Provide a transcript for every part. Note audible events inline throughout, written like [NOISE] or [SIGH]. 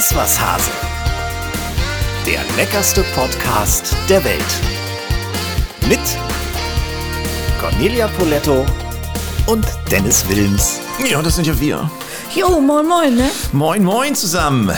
Iss was Hase. Der leckerste Podcast der Welt. Mit Cornelia Poletto und Dennis Wilms. Ja, das sind ja wir. Jo, moin moin, ne? Moin, moin zusammen.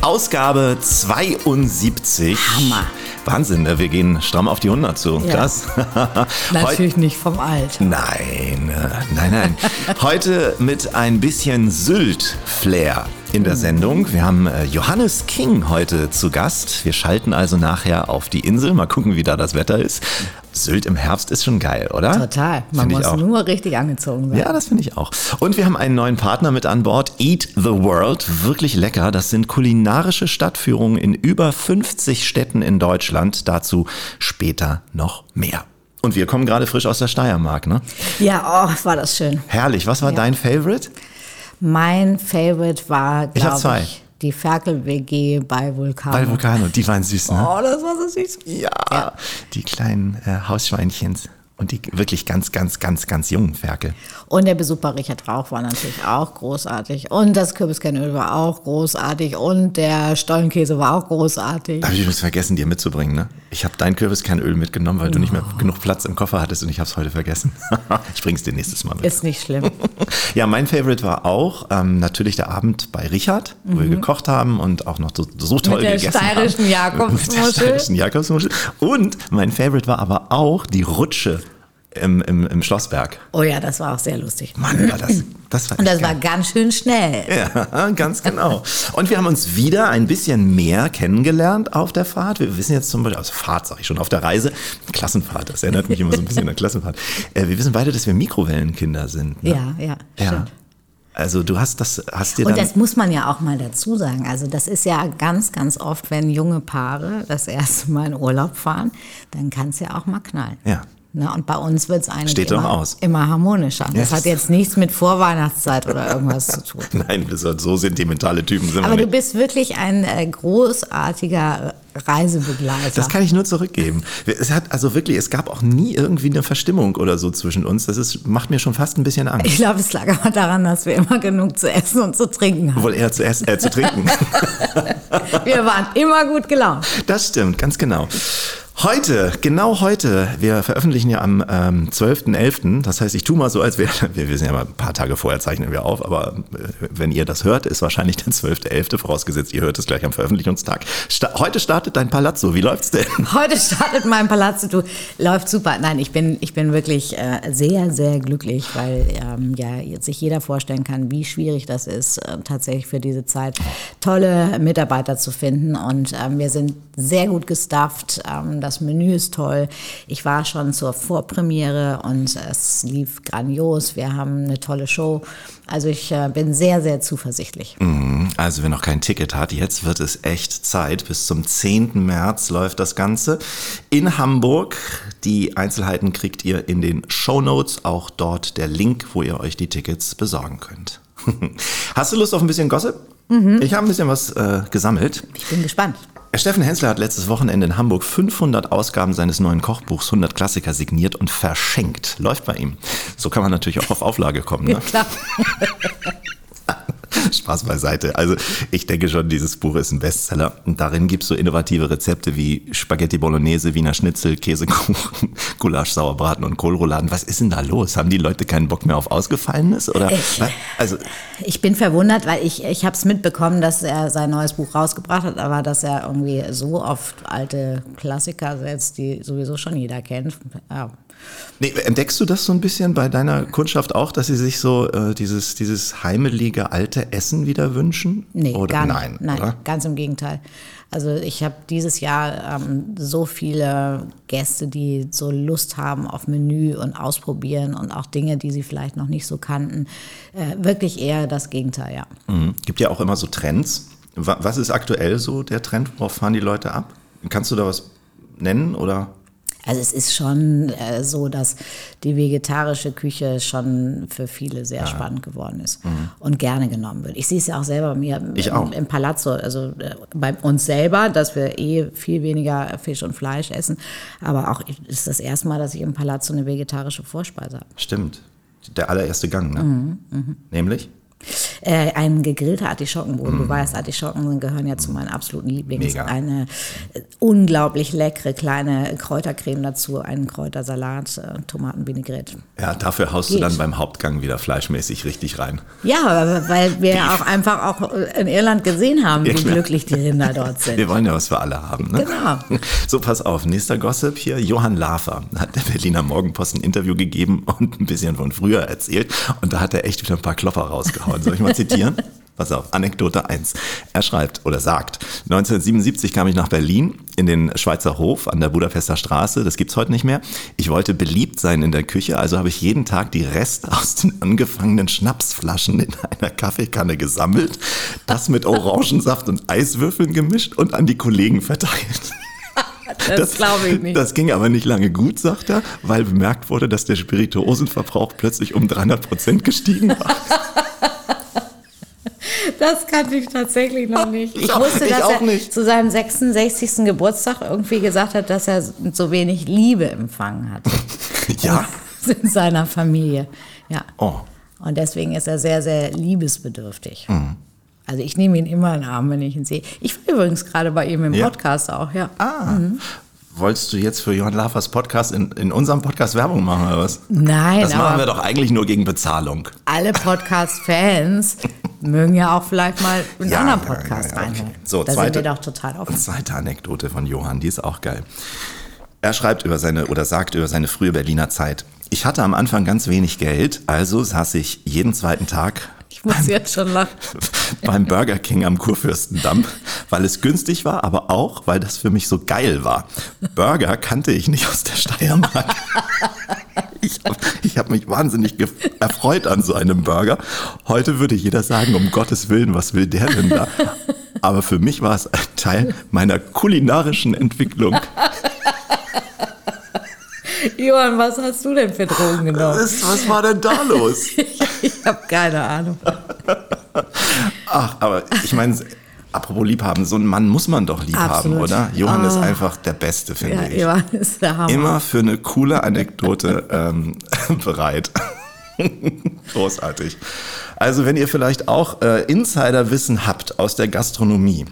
Ausgabe 72. Hammer. Wahnsinn, ne? wir gehen stramm auf die 100 zu. Ja. Krass. [LAUGHS] Natürlich nicht vom Alter. Nein, äh, nein, nein. [LAUGHS] Heute mit ein bisschen Sylt-Flair in der Sendung. Wir haben äh, Johannes King heute zu Gast. Wir schalten also nachher auf die Insel. Mal gucken, wie da das Wetter ist. Sylt im Herbst ist schon geil, oder? Total. Man Find muss nur richtig angezogen sein. Ja, das finde ich auch. Und wir haben einen neuen Partner mit an Bord, Eat the World. Wirklich lecker. Das sind kulinarische Stadtführungen in über 50 Städten in Deutschland. Dazu später noch mehr. Und wir kommen gerade frisch aus der Steiermark, ne? Ja, oh, war das schön. Herrlich. Was war Ja. dein Favorite? Mein Favorite war, Ich hab glaube zwei. ich, die Ferkel-WG bei Vulkan. Bei Vulcano. Die waren süß, ne? Oh, das war so süß. Ja, die kleinen äh, Hausschweinchens. Und die wirklich ganz, ganz, ganz, ganz jungen Ferkel. Und der Besuch bei Richard Rauch war natürlich auch großartig. Und das Kürbiskernöl war auch großartig. Und der Stollenkäse war auch großartig. Habe ich übrigens vergessen, dir mitzubringen, ne? Ich habe dein Kürbiskernöl mitgenommen, weil du nicht mehr genug Platz im Koffer hattest und ich habe es heute vergessen. [LAUGHS] ich bring's dir nächstes Mal mit. Ist nicht schlimm. [LAUGHS] Ja, mein Favorite war auch ähm, natürlich der Abend bei Richard, wo wir gekocht haben und auch noch so, so toll Mhm. der gegessen steirischen haben. [LAUGHS] Jakobsmuschel. Mit der steirischen Jakobsmuschel. Und mein Favorite war aber auch die Rutsche im, im, im Schlossberg. Oh ja, das war auch sehr lustig. Mann, war das, das war Und das war geil. ganz schön schnell. Ja, ganz genau. Und wir haben uns wieder ein bisschen mehr kennengelernt auf der Fahrt. Wir wissen jetzt zum Beispiel, also Fahrt sage ich schon, auf der Reise, Klassenfahrt, das erinnert mich immer so ein bisschen an Klassenfahrt. [LAUGHS] Äh, wir wissen beide, dass wir Mikrowellenkinder sind. Ne? Ja, ja, Ja. stimmt. Also du hast das, hast dir Und das muss man ja auch mal dazu sagen. Also das ist ja ganz, ganz oft, wenn junge Paare das erste Mal in Urlaub fahren, dann kann es ja auch mal knallen. Ja. Ne, und bei uns wird es eigentlich immer, immer harmonischer. Ja, Das hat jetzt nichts mit Vorweihnachtszeit oder irgendwas zu tun. [LAUGHS] Nein, das sind so sentimentale Typen sind Aber wir du bist wirklich ein äh, großartiger Reisebegleiter. Das kann ich nur zurückgeben. Es hat also wirklich, es gab auch nie irgendwie eine Verstimmung oder so zwischen uns. Das ist, macht mir schon fast ein bisschen Angst. ich glaube, es lag aber daran, dass wir immer genug zu essen und zu trinken hatten. Wohl eher zu essen, äh, zu trinken. [LAUGHS] Wir waren immer gut gelaunt. Das stimmt, ganz genau. Heute, genau heute, wir veröffentlichen ja am ähm, 12.11., das heißt, ich tue mal so, als wäre, [LAUGHS] wir wissen ja mal, ein paar Tage vorher zeichnen wir auf, aber äh, wenn ihr das hört, ist wahrscheinlich der 12.11., vorausgesetzt, ihr hört es gleich am Veröffentlichungstag. Sta heute startet dein Palazzo, wie läuft's denn? [LAUGHS] Heute startet mein Palazzo, du läuft super. Nein, ich bin, ich bin wirklich äh, sehr, sehr glücklich, weil ähm, ja jetzt sich jeder vorstellen kann, wie schwierig das ist, äh, tatsächlich für diese Zeit tolle Mitarbeiter zu finden. Und ähm, wir sind sehr gut gestafft. Ähm, das Menü ist toll. Ich war schon zur Vorpremiere und es lief grandios. Wir haben eine tolle Show. Also ich äh, bin sehr, sehr zuversichtlich. Also wer noch kein Ticket hat, jetzt wird es echt Zeit. Bis zum 10. März läuft das Ganze in Hamburg. Die Einzelheiten kriegt ihr in den Show Notes, auch dort der Link, wo ihr euch die Tickets besorgen könnt. [LAUGHS] Hast du Lust auf ein bisschen Gossip? Ich habe ein bisschen was äh, gesammelt. Ich bin gespannt. Steffen Hensler hat letztes Wochenende in Hamburg 500 Ausgaben seines neuen Kochbuchs 100 Klassiker signiert und verschenkt. Läuft bei ihm. So kann man natürlich auch auf Auflage kommen. Ne? [LAUGHS] Klar. [LAUGHS] Spaß beiseite. Also ich denke schon, dieses Buch ist ein Bestseller. Und darin gibt es so innovative Rezepte wie Spaghetti Bolognese, Wiener Schnitzel, Käsekuchen, [LAUGHS] Gulasch, Sauerbraten und Kohlrouladen. Was ist denn da los? Haben die Leute keinen Bock mehr auf Ausgefallenes? Oder? Ich- Also Ich bin verwundert, weil ich, ich habe es mitbekommen, dass er sein neues Buch rausgebracht hat, aber dass er irgendwie so oft alte Klassiker setzt, die sowieso schon jeder kennt. Ja. Nee, entdeckst du das so ein bisschen bei deiner Kundschaft auch, dass sie sich so äh, dieses, dieses heimelige alte Essen wieder wünschen? Nee, oder? gar nicht. Nein, Nein, oder? ganz im Gegenteil. Also ich habe dieses Jahr ähm, so viele Gäste, die so Lust haben auf Menü und ausprobieren und auch Dinge, die sie vielleicht noch nicht so kannten. Äh, wirklich eher das Gegenteil, ja. Mhm. Gibt ja auch immer so Trends. Wa- Was ist aktuell so der Trend? Worauf fahren die Leute ab? Kannst du da was nennen oder? Also es ist schon äh, so, dass die vegetarische Küche schon für viele sehr spannend geworden ist und gerne genommen wird. Ich sehe es ja auch selber bei mir Mhm. Im, auch. im Palazzo, also äh, bei uns selber, dass wir eh viel weniger Fisch und Fleisch essen. Aber auch ist das erste Mal, dass ich im Palazzo eine vegetarische Vorspeise habe. Stimmt. Der allererste Gang, ne? Mhm, Nämlich? Äh, ein gegrillter Artischockenboden. Du weißt, Artischocken gehören ja zu meinen absoluten Lieblings. Mega. Eine äh, unglaublich leckere kleine Kräutercreme dazu, einen Kräutersalat, äh, Tomatenvinaigrette. Ja, dafür haust du Geht. dann beim Hauptgang wieder fleischmäßig richtig rein. Ja, weil wir ja auch einfach auch in Irland gesehen haben, wie klar. glücklich die Rinder [LAUGHS] dort sind. Wir wollen ja was für alle haben. Ne? Genau. [LAUGHS] So, pass auf, nächster Gossip hier. Johann Lafer hat der Berliner Morgenpost ein Interview gegeben und ein bisschen von früher erzählt. Und da hat er echt wieder ein paar Klopper rausgehauen. Soll ich mal zitieren? [LAUGHS] Pass auf, Anekdote 1. Er schreibt oder sagt, 1977 kam ich nach Berlin in den Schweizer Hof an der Budapester Straße. Das gibt's heute nicht mehr. Ich wollte beliebt sein in der Küche, also habe ich jeden Tag die Reste aus den angefangenen Schnapsflaschen in einer Kaffeekanne gesammelt, das mit Orangensaft und Eiswürfeln gemischt und an die Kollegen verteilt. [LAUGHS] Das, glaube ich nicht. Das ging aber nicht lange gut, sagt er, weil bemerkt wurde, dass der Spirituosenverbrauch plötzlich um 300 Prozent gestiegen war. [LAUGHS] [LAUGHS] Das kannte ich tatsächlich noch nicht. Ich Ich wusste, ich dass auch er nicht. zu seinem 66. Geburtstag irgendwie gesagt hat, dass er so wenig Liebe empfangen hat [LAUGHS] Ja. [LAUGHS] in seiner Familie. Ja. Oh. Und deswegen ist er sehr, sehr liebesbedürftig. Mhm. Also ich nehme ihn immer in den Arm, wenn ich ihn sehe. Ich war übrigens gerade bei ihm im Ja? Podcast auch, ja. Ah. Wolltest du jetzt für Johann Lafers Podcast in, in unserem Podcast Werbung machen oder was? Nein, Das machen wir doch eigentlich nur gegen Bezahlung. alle Podcast-Fans [LAUGHS] mögen ja auch vielleicht mal einen Ja, anderen ja, ja, Podcast ja, okay. So, da zweite- sind wir doch total offen. Zweite Anekdote von Johann, die ist auch geil. Er schreibt über seine oder sagt über seine frühe Berliner Zeit. Ich hatte am Anfang ganz wenig Geld, also saß ich jeden zweiten Tag Ich muss jetzt schon lachen. [LAUGHS] beim Burger King am Kurfürstendamm, weil es günstig war, aber auch, weil das für mich so geil war. Burger kannte ich nicht aus der Steiermark. [LAUGHS] Ich habe hab mich wahnsinnig erfreut an so einem Burger. Heute würde jeder sagen, um Gottes Willen, was will der denn da? Aber für mich war es ein Teil meiner kulinarischen Entwicklung. Johann, was hast du denn für Drogen genommen? Was, was war denn da los? [LAUGHS] Ich habe keine Ahnung. Ach, aber ich meine, apropos Liebhaben, so einen Mann muss man doch lieb haben, Absolut. oder? Johann ist Ah. einfach der Beste, finde Ja, ich. Johann ist der Hammer. immer für eine coole Anekdote ähm, [LAUGHS] bereit. Großartig. Also wenn ihr vielleicht auch äh, Insiderwissen habt aus der Gastronomie,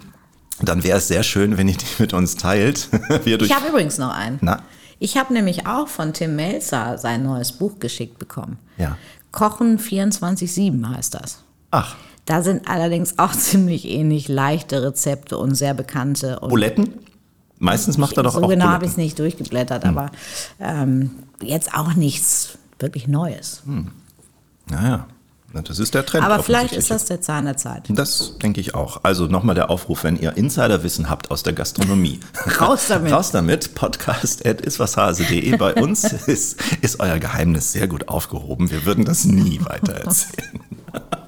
dann wäre es sehr schön, wenn ihr die mit uns teilt. [LAUGHS] Wir durch Ich habe übrigens noch einen. Na? Ich habe nämlich auch von Tim Melzer sein neues Buch geschickt bekommen. Ja. Kochen 24-7 heißt das. Ach, Da sind allerdings auch [LAUGHS] ziemlich ähnlich leichte Rezepte und sehr bekannte. Und Buletten? Meistens macht er doch so auch genau habe ich es nicht durchgeblättert, aber ähm, jetzt auch nichts wirklich Neues. Naja, na, das ist der Trend. aber vielleicht ist das der Zahn der Zeit. Das denke ich auch. Also nochmal der Aufruf, wenn ihr Insiderwissen habt aus der Gastronomie. [LAUGHS] Raus damit. Raus damit. Podcast at iswashase.de. Bei uns [LAUGHS] ist, ist euer Geheimnis sehr gut aufgehoben. Wir würden das nie weiter erzählen. [LAUGHS]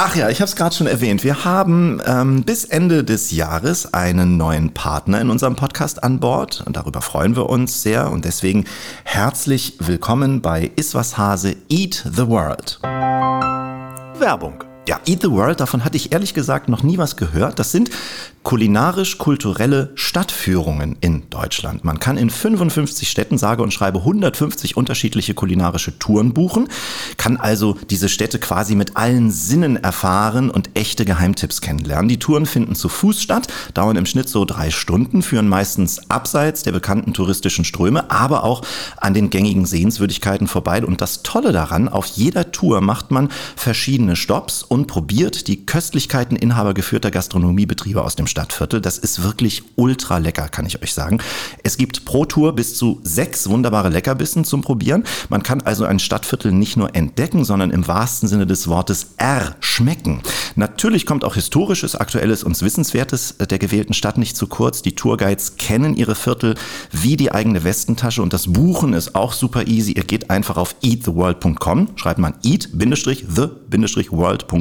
Ach ja, ich habe es gerade schon erwähnt. Wir haben ähm, bis Ende des Jahres einen neuen Partner in unserem Podcast an Bord. Und darüber freuen wir uns sehr. Und deswegen herzlich willkommen bei Iswashase Eat the World. Werbung. Ja, Eat the World, davon hatte ich ehrlich gesagt noch nie was gehört. Das sind kulinarisch-kulturelle Stadtführungen in Deutschland. Man kann in 55 Städten, sage und schreibe 150 unterschiedliche kulinarische Touren buchen, kann also diese Städte quasi mit allen Sinnen erfahren und echte Geheimtipps kennenlernen. Die Touren finden zu Fuß statt, dauern im Schnitt so drei Stunden, führen meistens abseits der bekannten touristischen Ströme, aber auch an den gängigen Sehenswürdigkeiten vorbei. Und das Tolle daran, auf jeder Tour macht man verschiedene Stops und probiert die Köstlichkeiten inhabergeführter Gastronomiebetriebe aus dem Stadtviertel. Das ist wirklich ultra lecker, kann ich euch sagen. Es gibt pro Tour bis zu sechs wunderbare Leckerbissen zum Probieren. Man kann also ein Stadtviertel nicht nur entdecken, sondern im wahrsten Sinne des Wortes erschmecken. Natürlich kommt auch Historisches, Aktuelles und Wissenswertes der gewählten Stadt nicht zu kurz. Die Tourguides kennen ihre Viertel wie die eigene Westentasche und das Buchen ist auch super easy. Ihr geht einfach auf eattheworld.com, schreibt man eat-the-world.com.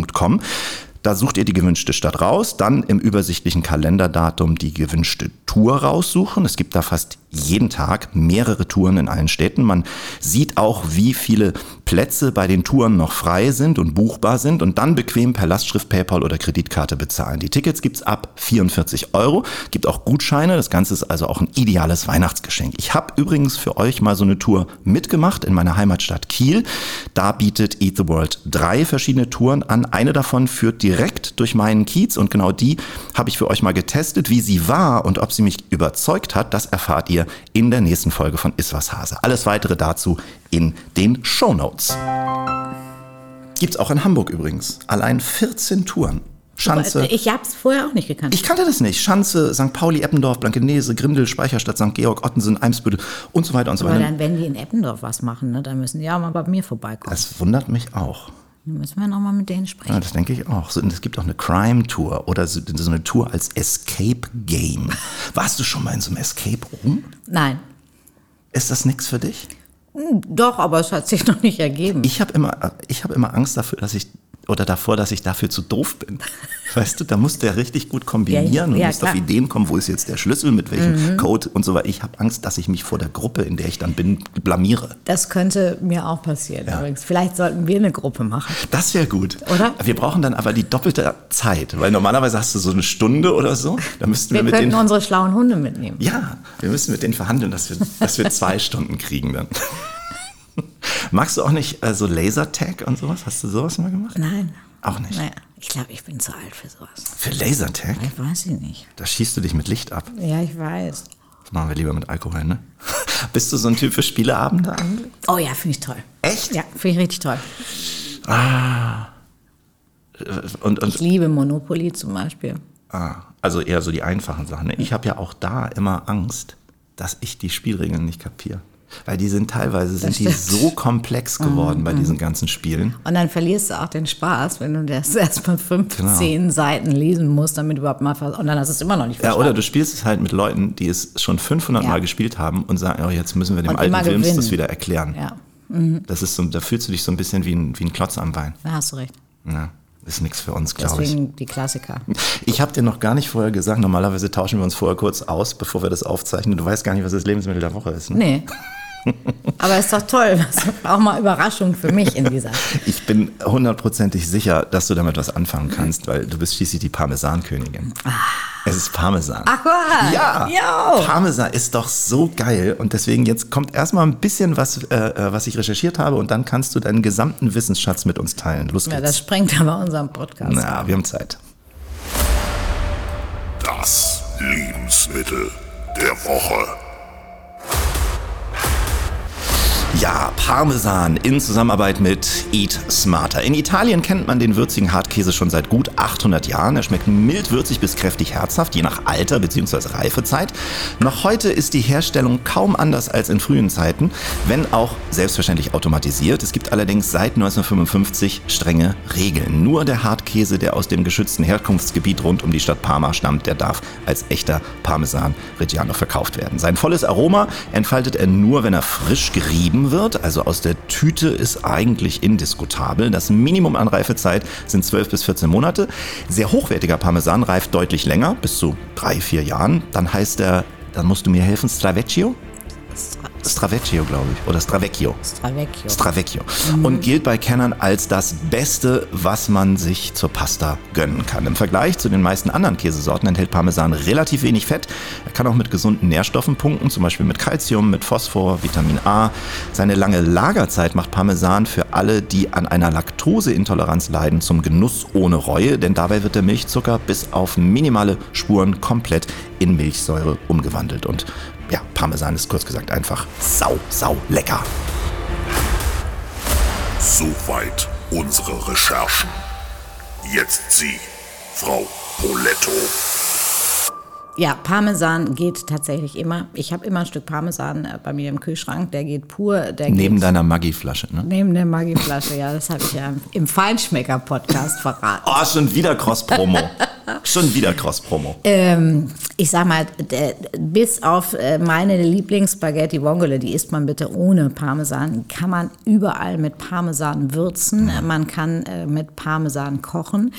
Da sucht ihr die gewünschte Stadt raus, dann im übersichtlichen Kalenderdatum die gewünschte Tour raussuchen. Es gibt da fast jeden Tag mehrere Touren in allen Städten. Man sieht auch, wie viele Plätze bei den Touren noch frei sind und buchbar sind und dann bequem per Lastschrift, PayPal oder Kreditkarte bezahlen. Die Tickets gibt's ab 44 Euro, gibt auch Gutscheine. Das Ganze ist also auch ein ideales Weihnachtsgeschenk. Ich habe übrigens für euch mal so eine Tour mitgemacht in meiner Heimatstadt Kiel. Da bietet Eat the World drei verschiedene Touren an. Eine davon führt direkt durch meinen Kiez und genau die habe ich für euch mal getestet. Wie sie war und ob sie mich überzeugt hat, das erfahrt ihr in der nächsten Folge von Iswas Hase. Alles weitere dazu in den Show Notes. Gibt's auch in Hamburg übrigens. Allein 14 Touren. Schanze. Ich habe es vorher auch nicht gekannt. Ich kannte das nicht. Schanze, St. Pauli, Eppendorf, Blankenese, Grindel, Speicherstadt, St. Georg, Ottensen, Eimsbüttel und so weiter und so Aber weiter. dann, wenn die in Eppendorf was machen, ne, dann müssen die auch mal bei mir vorbeikommen. Das wundert mich auch. Dann müssen wir noch mal mit denen sprechen. Ja, das denke ich auch. So, und es gibt auch eine Crime-Tour oder so, so eine Tour als Escape-Game. Warst du schon mal in so einem Escape-Room? Nein. Ist das nichts für dich? Doch, aber es hat sich [LAUGHS] noch nicht ergeben. Ich habe immer, ich habe immer Angst dafür, dass ich oder davor, dass ich dafür zu doof bin. [LAUGHS] Weißt du, da musst du ja richtig gut kombinieren Ja, und ja, musst auf klar. Mhm. Ideen kommen, wo ist jetzt der Schlüssel, mit welchem Code und so weiter. Ich habe Angst, dass ich mich vor der Gruppe, in der ich dann bin, blamiere. Das könnte mir auch passieren übrigens. Vielleicht sollten wir eine Gruppe machen. Das wäre gut. Oder? Wir brauchen dann aber die doppelte Zeit, weil normalerweise hast du so eine Stunde oder so. Da müssten wir, Wir mit könnten unsere schlauen Hunde mitnehmen. Ja, wir müssen mit denen verhandeln, dass wir, dass wir zwei Stunden kriegen dann. [LAUGHS] Magst du auch nicht äh, so Lasertag und sowas? Hast du sowas mal gemacht? Nein. Auch nicht. Naja, ich glaube, ich bin zu alt für sowas. Für Lasertag? Ich weiß ich nicht. Da schießt du dich mit Licht ab. Ja, ich weiß. Das machen wir lieber mit Alkohol, ne? [LAUGHS] Bist du so ein Typ für Spieleabende eigentlich? Oh ja, finde ich toll. Echt? Ja, finde ich richtig toll. Und, und Ich liebe Monopoly zum Beispiel. ah, also eher so die einfachen Sachen. Ne? Ich habe ja auch da immer Angst, dass ich die Spielregeln nicht kapiere. Weil die sind teilweise sind die so komplex geworden bei diesen ganzen Spielen. Und dann verlierst du auch den Spaß, wenn du das [LAUGHS] erstmal fünf, Genau. zehn Seiten lesen musst, damit überhaupt mal Und dann hast du es immer noch nicht Ja, verstanden. oder du spielst es halt mit Leuten, die es schon 500 Ja. Mal gespielt haben und sagen, oh, jetzt müssen wir dem Und alten Films das wieder erklären. Ja, Das ist so, da fühlst du dich so ein bisschen wie ein, wie ein Klotz am Bein. da hast du recht. Ja, ist nichts für uns, glaube ich. Deswegen die Klassiker. [LAUGHS] Ich habe dir noch gar nicht vorher gesagt, normalerweise tauschen wir uns vorher kurz aus, bevor wir das aufzeichnen. Du weißt gar nicht, was das Lebensmittel der Woche ist. Ne? Nee. [LAUGHS] Aber ist doch toll. Das ist auch mal Überraschung für mich in dieser. Ich bin hundertprozentig sicher, dass du damit was anfangen kannst, weil du bist schließlich die Parmesankönigin. Es ist Parmesan. Ach, was? Ja, Jo. Parmesan ist doch so geil und deswegen jetzt kommt erstmal ein bisschen was, äh, äh, was ich recherchiert habe und dann kannst du deinen gesamten Wissensschatz mit uns teilen. Los Ja, geht's. das sprengt aber unseren Podcast. Na, wir haben Zeit. Das Lebensmittel der Woche. Ja, Parmesan in Zusammenarbeit mit Eat Smarter. In Italien kennt man den würzigen Hartkäse schon seit gut 800 Jahren. Er schmeckt mild, würzig bis kräftig herzhaft, je nach Alter bzw. Reifezeit. Noch heute ist die Herstellung kaum anders als in frühen Zeiten, wenn auch selbstverständlich automatisiert. Es gibt allerdings seit 1955 strenge Regeln. Nur der Hartkäse, der aus dem geschützten Herkunftsgebiet rund um die Stadt Parma stammt, der darf als echter Parmesan Reggiano verkauft werden. Sein volles Aroma entfaltet er nur, wenn er frisch gerieben wird. Also aus der Tüte ist eigentlich indiskutabel. Das Minimum an Reifezeit sind 12 bis 14 Monate. Sehr hochwertiger Parmesan reift deutlich länger, bis zu drei, vier Jahren. Dann heißt er, dann musst du mir helfen, Stravecchio? Stravecchio, glaube ich. Oder Stravecchio. Stravecchio. Stravecchio. Und gilt bei Kennern als das Beste, was man sich zur Pasta gönnen kann. Im Vergleich zu den meisten anderen Käsesorten enthält Parmesan relativ wenig Fett. Er kann auch mit gesunden Nährstoffen punkten, zum Beispiel mit Calcium, mit Phosphor, Vitamin A. Seine lange Lagerzeit macht Parmesan für alle, die an einer Laktoseintoleranz leiden, zum Genuss ohne Reue, denn dabei wird der Milchzucker bis auf minimale Spuren komplett in Milchsäure umgewandelt. Und ja, Parmesan ist kurz gesagt einfach sau, sau lecker. Soweit unsere Recherchen. Jetzt Sie, Frau Poletto. Ja, Parmesan geht tatsächlich immer. Ich habe immer ein Stück Parmesan äh, bei mir im Kühlschrank. Der geht pur. Der Neben geht deiner Maggi-Flasche, ne? neben der Maggi-Flasche. Ja, das habe ich ja im Feinschmecker-Podcast verraten. Oh, schon wieder Cross-Promo. [LAUGHS] schon wieder Cross-Promo. Ähm, ich sag mal, der, bis auf äh, meine Lieblingsspaghetti Vongole, die isst man bitte ohne Parmesan, kann man überall mit Parmesan würzen. Man kann äh, mit Parmesan kochen.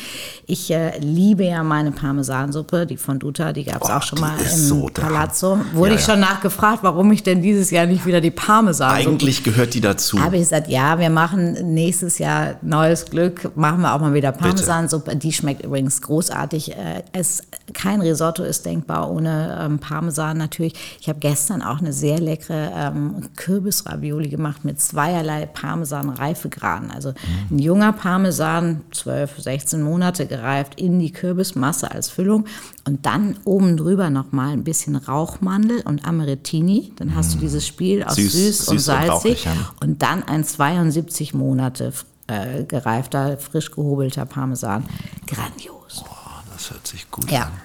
Ich äh, liebe ja meine Parmesansuppe, die von Duta, die gab es auch schon mal im so Palazzo. Wurde Ja, ich ja. schon nachgefragt, warum ich denn dieses Jahr nicht wieder die Parmesansuppe Eigentlich gehört die dazu. habe ich gesagt, ja, wir machen nächstes Jahr neues Glück, machen wir auch mal wieder Parmesansuppe. Die schmeckt übrigens großartig. Äh, Es, kein Risotto ist denkbar ohne ähm, Parmesan natürlich. Ich habe gestern auch eine sehr leckere ähm, Kürbisravioli gemacht mit zweierlei Parmesan-Reifegraden. Also ein junger Parmesan, 12, 16 Monate gereift, in die Kürbismasse als Füllung und dann oben drüber nochmal ein bisschen Rauchmandel und Amarettini. Dann hast du dieses Spiel aus Süß, süß, süß und und salzig rauchig, ja. und dann ein 72 Monate äh, gereifter, frisch gehobelter Parmesan. Grandios. Das hört sich gut Ja. an.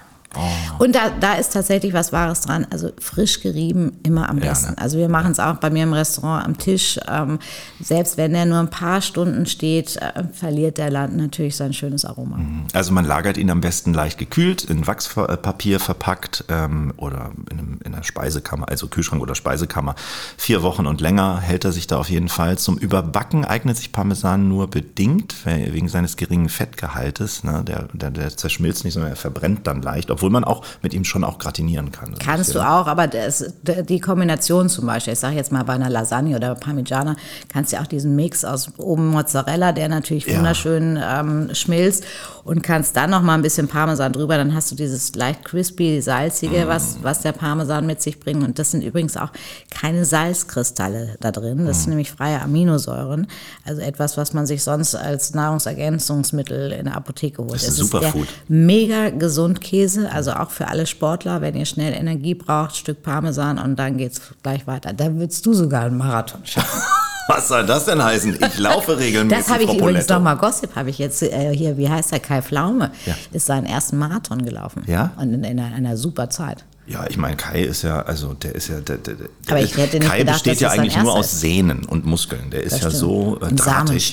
Und da, da ist tatsächlich was Wahres dran. Also frisch gerieben immer am Ja, besten. ne? Also wir machen es auch bei mir im Restaurant am Tisch. Ähm, selbst wenn der nur ein paar Stunden steht, äh, verliert der Land natürlich sein schönes Aroma. Also man lagert ihn am besten leicht gekühlt, in Wachspapier verpackt ähm, oder in, einem, in einer Speisekammer, also Kühlschrank oder Speisekammer. Vier Wochen und länger hält er sich da auf jeden Fall. Zum Überbacken eignet sich Parmesan nur bedingt, wegen seines geringen Fettgehaltes. Ne? Der, der, der zerschmilzt nicht, sondern er verbrennt dann leicht, obwohl man auch mit ihm schon auch gratinieren kann. Kannst du ja- auch, aber das, die Kombination zum Beispiel, ich sage jetzt mal bei einer Lasagne oder Parmigiana, kannst du auch diesen Mix aus oben Mozzarella, der natürlich Ja. wunderschön ähm, schmilzt und kannst dann noch mal ein bisschen Parmesan drüber, dann hast du dieses leicht crispy, salzige, was, was der Parmesan mit sich bringt und das sind übrigens auch keine Salzkristalle da drin, das sind nämlich freie Aminosäuren, also etwas, was man sich sonst als Nahrungsergänzungsmittel in der Apotheke holt. Das ist Es der Superfood. mega gesund Käse, also auch für alle Sportler, wenn ihr schnell Energie braucht, Stück Parmesan und dann geht's gleich weiter. Da würdest du sogar einen Marathon schaffen. [LAUGHS] Was soll das denn heißen? Ich laufe [LAUGHS] regelmäßig. Das habe ich Frau übrigens nochmal Gossip, habe ich jetzt äh, hier, wie heißt der, Kai Pflaume, Ja. ist seinen ersten Marathon gelaufen. Ja? Und in, in einer, einer super Zeit. Ja, ich meine, Kai ist ja, also der ist ja, der, der, Aber ich hätte nicht Kai gedacht, besteht ja eigentlich nur aus. Sehnen und Muskeln. Der ist Das ja stimmt. so äh, Und drahtig.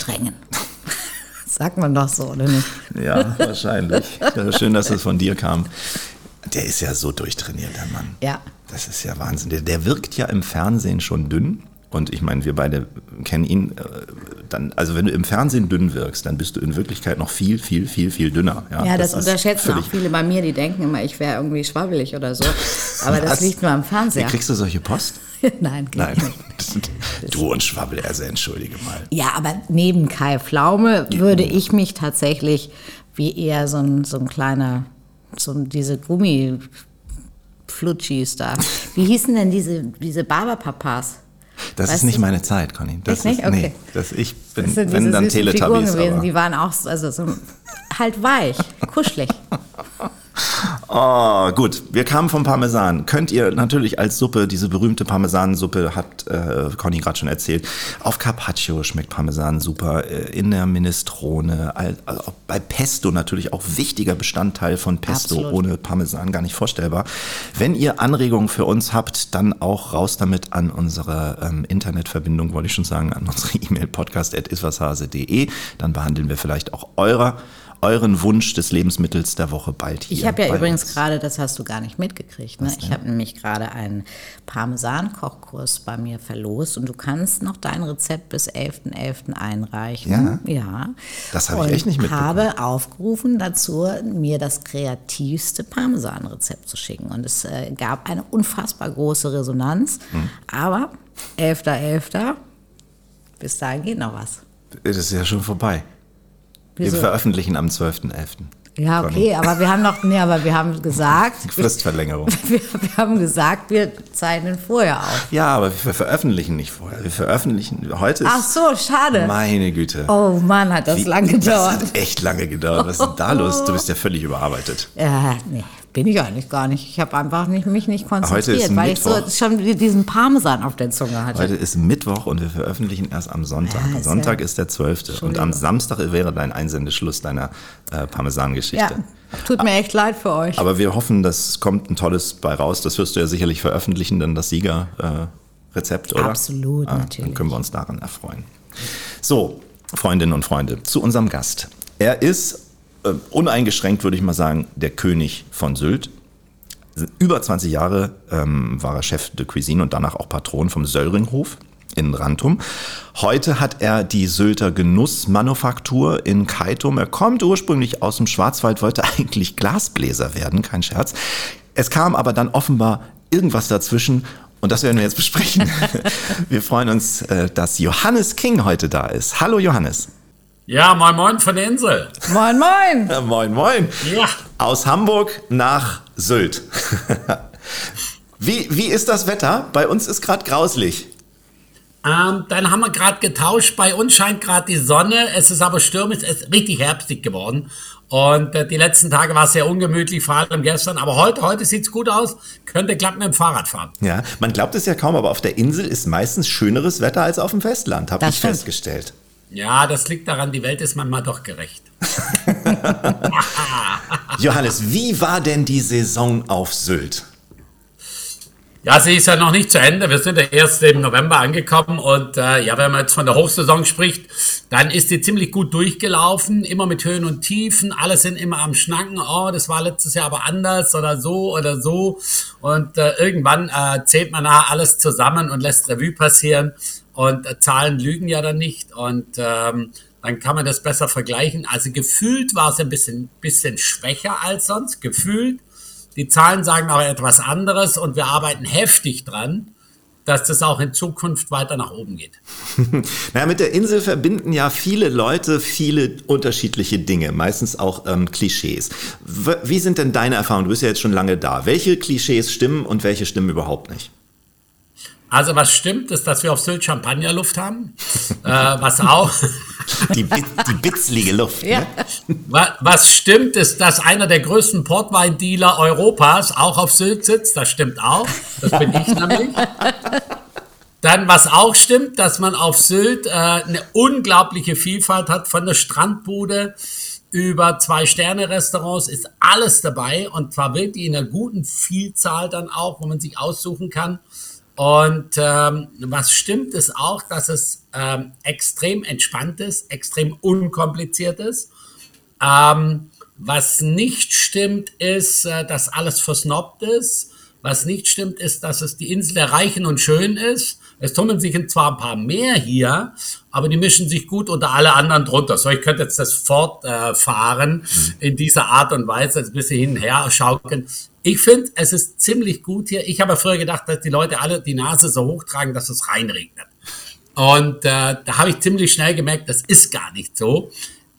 Samensträngen. [LAUGHS] Sagt man doch so, oder nicht? Ja, wahrscheinlich. Ja, schön, dass es von dir kam. Der ist ja so durchtrainiert, der Mann. Ja. Das ist ja Wahnsinn. Der, der wirkt ja im Fernsehen schon dünn. Und ich meine, wir beide kennen ihn. äh, Dann, also wenn du im Fernsehen dünn wirkst, dann bist du in Wirklichkeit noch viel, viel, viel, viel dünner. Ja, das, ist unterschätzen auch viele bei mir, die denken immer, ich wäre irgendwie schwabbelig oder so. [LAUGHS] Aber das liegt nur am Wie Fernseher. kriegst du solche Post? [LAUGHS] Nein, Nein. [LAUGHS] Du und Schwabbel, also entschuldige mal. Ja, aber neben Kai Pflaume würde ich mich tatsächlich wie eher so ein, so ein kleiner, so diese Gummiflutschis da. Wie hießen denn diese, diese Barberpapas? Das Weißt ist nicht du? meine Zeit, Conny. Das nicht? ist, Okay. Nee, das ich bin, Das sind wenn dann Figuren Teletubbies. gewesen, Aber. die waren auch so- also so halt weich, kuschelig. [LAUGHS] Oh, gut. Wir kamen vom Parmesan. Könnt ihr natürlich als Suppe, diese berühmte Parmesansuppe, hat äh, Conny gerade schon erzählt, auf Carpaccio schmeckt Parmesan super, äh, in der Minestrone, all, also bei Pesto natürlich auch wichtiger Bestandteil von Pesto, Absolut. ohne Parmesan gar nicht vorstellbar. Wenn ihr Anregungen für uns habt, dann auch raus damit an unsere ähm, Internetverbindung, wollte ich schon sagen, an unsere E-Mail podcast.iswashase.de. Dann behandeln wir vielleicht auch eurer, euren Wunsch des Lebensmittels der Woche bald hier. Ich habe ja übrigens uns. gerade, das hast du gar nicht mitgekriegt, ne? ich habe nämlich gerade einen Parmesan-Kochkurs bei mir verlost und du kannst noch dein Rezept bis 11.11. einreichen. Ja? Ja. Das habe ich echt nicht mitbekommen. habe aufgerufen dazu, mir das kreativste Parmesan-Rezept zu schicken. Und es äh, gab eine unfassbar große Resonanz. Hm. Aber 11.11. bis dahin geht noch was. Das ist ja schon vorbei. Wir Wieso? veröffentlichen am 12.11. Ja, okay, aber wir haben noch, nee, aber wir haben gesagt, [LAUGHS] Fristverlängerung. [LAUGHS] wir, wir haben gesagt, wir zeichnen vorher auf. Ja, aber wir veröffentlichen nicht vorher. Wir veröffentlichen, heute ist... Ach so, schade. Meine Güte. Oh Mann, hat das Wie- lang Das gedauert. hat echt lange gedauert. Was ist denn da los? Du bist ja völlig überarbeitet. Ja, nee, bin ich eigentlich gar nicht. Ich habe einfach nicht, mich nicht konzentriert, weil ich so Mittwoch. schon diesen Parmesan auf der Zunge hatte. Heute ist Mittwoch und wir veröffentlichen erst am Sonntag. Ja, Sonntag ja- ist der 12. Und am Samstag wäre dein Einsendeschluss deiner äh, Parmesan-Geschichte. ja, tut mir echt leid für euch. Aber wir hoffen, dass kommt ein tolles bei raus. Das wirst du ja sicherlich veröffentlichen, dann das Siegerrezept, oder? Absolut, Dann natürlich. können wir uns daran erfreuen. So, Freundinnen und Freunde, zu unserem Gast. Er ist äh, uneingeschränkt, würde ich mal sagen, der König von Sylt. Über 20 Jahre ähm, war er Chef de Cuisine und danach auch Patron vom Söllringhof in Rantum. Heute hat er die Sylter Genussmanufaktur in Keitum. Er kommt ursprünglich aus dem Schwarzwald, wollte [LAUGHS] eigentlich Glasbläser werden, kein Scherz. Es kam aber dann offenbar irgendwas dazwischen und das werden wir jetzt besprechen. [LAUGHS] wir freuen uns, äh, dass Johannes King heute da ist. Hallo Johannes. Ja, moin moin von der Insel. Moin moin. Ja, moin moin. Ja. Aus Hamburg nach Sylt. [LAUGHS] wie, wie ist das Wetter? Bei uns ist gerade grauslich. Ähm, dann haben wir gerade getauscht. Bei uns scheint gerade die Sonne. Es ist aber stürmisch. Es ist richtig herbstig geworden. Und äh, die letzten Tage war es sehr ungemütlich, vor allem gestern. Aber heute, heute sieht's gut aus. Könnte klappen mit dem Fahrradfahren. Ja, man glaubt es ja kaum, aber auf der Insel ist meistens schöneres Wetter als auf dem Festland, habe ich stimmt. festgestellt. Ja, das liegt daran, die Welt ist manchmal doch gerecht. [LAUGHS] Johannes, wie war denn die Saison auf Sylt? Ja, sie ist ja noch nicht zu Ende. Wir sind ja erst im November angekommen und äh, ja, wenn man jetzt von der Hochsaison spricht, dann ist die ziemlich gut durchgelaufen, immer mit Höhen und Tiefen. Alle sind immer am Schnacken. Oh, das war letztes Jahr aber anders oder so oder so. Und äh, irgendwann äh, zählt man nachher alles zusammen und lässt Revue passieren. Und äh, Zahlen lügen ja dann nicht. Und ähm, dann kann man das besser vergleichen. Also gefühlt war es ein bisschen, bisschen schwächer als sonst. Gefühlt. Die Zahlen sagen aber etwas anderes und wir arbeiten heftig dran, dass das auch in Zukunft weiter nach oben geht. [LAUGHS] Naja, mit der Insel verbinden ja viele Leute viele unterschiedliche Dinge, meistens auch ähm, Klischees. Wie sind denn deine Erfahrungen? Du bist ja jetzt schon lange da. Welche Klischees stimmen und welche stimmen überhaupt nicht? Also was stimmt, ist, dass wir auf Sylt Champagnerluft haben. [LAUGHS] äh, was auch, Die, die bitzlige Luft. Ja. Ne? wa- was stimmt, ist, dass einer der größten Portweindealer Europas auch auf Sylt sitzt. Das stimmt auch. Das bin ich nämlich. Dann, was auch stimmt, dass man auf Sylt äh, eine unglaubliche Vielfalt hat, von der Strandbude über Zwei-Sterne-Restaurants ist alles dabei und zwar wirklich in einer guten Vielzahl dann auch, wo man sich aussuchen kann. Und ähm, was stimmt, ist auch, dass es ähm, extrem entspannt ist, extrem unkompliziert ist. Ähm, was nicht stimmt, ist, äh, dass alles versnobbt ist. Was nicht stimmt, ist, dass es die Insel der Reichen und Schön ist. Es tummeln sich zwar ein paar mehr hier, aber die mischen sich gut unter alle anderen drunter. So, ich könnte jetzt das fortfahren äh, in dieser Art und Weise, ein bisschen hin und her schaukeln. Ich finde, es ist ziemlich gut hier. Ich habe früher gedacht, dass die Leute alle die Nase so hochtragen, dass es reinregnet. Und äh, da habe ich ziemlich schnell gemerkt, das ist gar nicht so.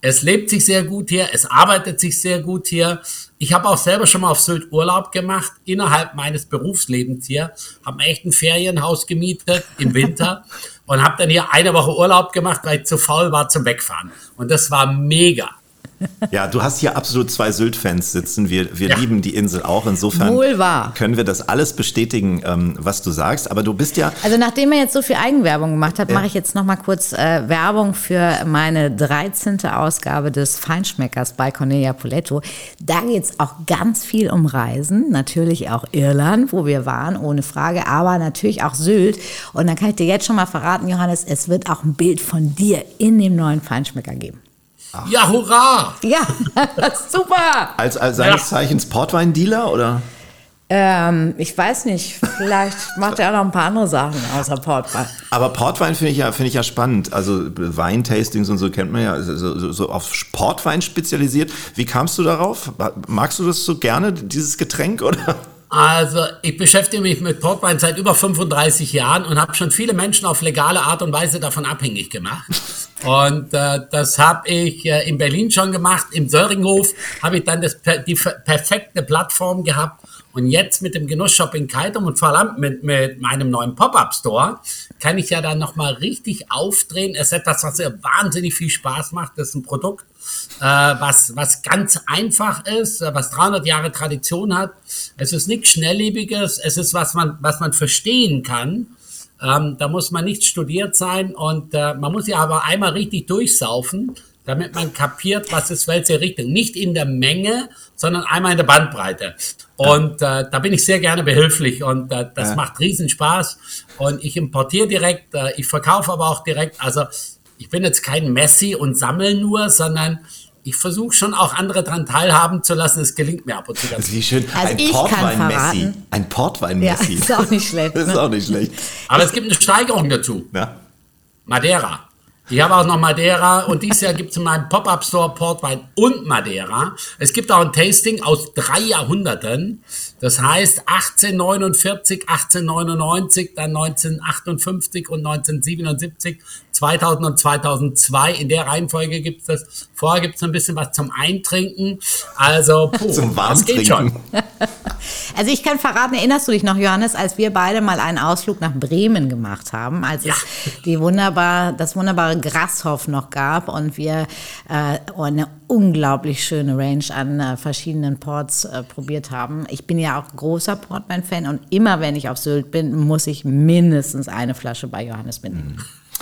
Es lebt sich sehr gut hier, es arbeitet sich sehr gut hier. Ich habe auch selber schon mal auf Sylt Urlaub gemacht, innerhalb meines Berufslebens hier. Habe echt ein Ferienhaus gemietet im Winter [LAUGHS] und habe dann hier eine Woche Urlaub gemacht, weil ich zu faul war zum Wegfahren. Und das war mega. [LAUGHS] Ja, du hast hier absolut zwei Sylt-Fans sitzen. Wir, wir Ja. lieben die Insel auch. Insofern Wohl wahr. können wir das alles bestätigen, ähm, was du sagst. Aber du bist ja Also nachdem er jetzt so viel Eigenwerbung gemacht hat, mache ich jetzt noch mal kurz äh, Werbung für meine 13. Ausgabe des Feinschmeckers bei Cornelia Poletto. Da geht es auch ganz viel um Reisen, natürlich auch Irland, wo wir waren, ohne Frage, aber natürlich auch Sylt. Und dann kann ich dir jetzt schon mal verraten, Johannes, es wird auch ein Bild von dir in dem neuen Feinschmecker geben. Ja, hurra! Ja, [LAUGHS] super. als, als seines Ja. Zeichens Portwein-Dealer oder? Ähm, ich weiß nicht, vielleicht [LAUGHS] macht er auch noch ein paar andere Sachen außer Portwein. Aber Portwein finde ich, ja, finde ich ja spannend. Also Weintastings und so kennt man ja, so, so, so auf Portwein spezialisiert. Wie kamst du darauf? Magst du das so gerne, dieses Getränk, oder? Also, ich beschäftige mich mit Portwein seit über 35 Jahren und habe schon viele Menschen auf legale Art und Weise davon abhängig gemacht. Und äh, das habe ich äh, in Berlin schon gemacht. Im Söringhof habe ich dann das, die per- perfekte Plattform gehabt. Und jetzt mit dem Genussshop in Kaitum und vor allem mit, mit meinem neuen Pop-Up-Store kann ich ja dann nochmal richtig aufdrehen. Es ist etwas, was mir wahnsinnig viel Spaß macht. Das ist ein Produkt, äh, was, was ganz einfach ist, äh, was 300 Jahre Tradition hat. Es ist nichts Schnelllebiges, es ist was man, was man verstehen kann. Ähm, da muss man nicht studiert sein und äh, man muss ja aber einmal richtig durchsaufen, damit man kapiert, was ist welche Richtung. Nicht in der Menge, sondern einmal in der Bandbreite. Und äh, da bin ich sehr gerne behilflich und äh, das Ja. macht riesen Spaß. Und ich importiere direkt, äh, ich verkaufe aber auch direkt. Also ich bin jetzt kein Messi und sammel nur, sondern ich versuche schon auch andere daran teilhaben zu lassen. Es gelingt mir ab und zu ganz ist wie schön. Also ein ich kann Portwein-Messi. verraten- Ein Ja, ist auch nicht schlecht. Das [LAUGHS] ist Ne? auch nicht schlecht. Aber es gibt eine Steigerung dazu. Ja. Madeira. Ich habe auch noch Madeira und dieses Jahr gibt es in meinem Pop-Up-Store Portwein und Madeira. Es gibt auch ein Tasting aus drei Jahrhunderten. Das heißt 1849, 1899, dann 1958 und 1977, 2000 und 2002. In der Reihenfolge gibt es das. Vorher gibt es ein bisschen was zum Eintrinken. Also, puh, Zum das geht schon. [LAUGHS] Also ich kann verraten, erinnerst du dich noch, Johannes, als wir beide mal einen Ausflug nach Bremen gemacht haben, als Ja. es die wunderbar, das wunderbare Grashof noch gab und wir äh, eine unglaublich schöne Range an äh, verschiedenen Ports äh, probiert haben. Ich bin ja auch großer Portwein-Fan und immer wenn ich auf Sylt bin, muss ich mindestens eine Flasche bei Johannes mitnehmen.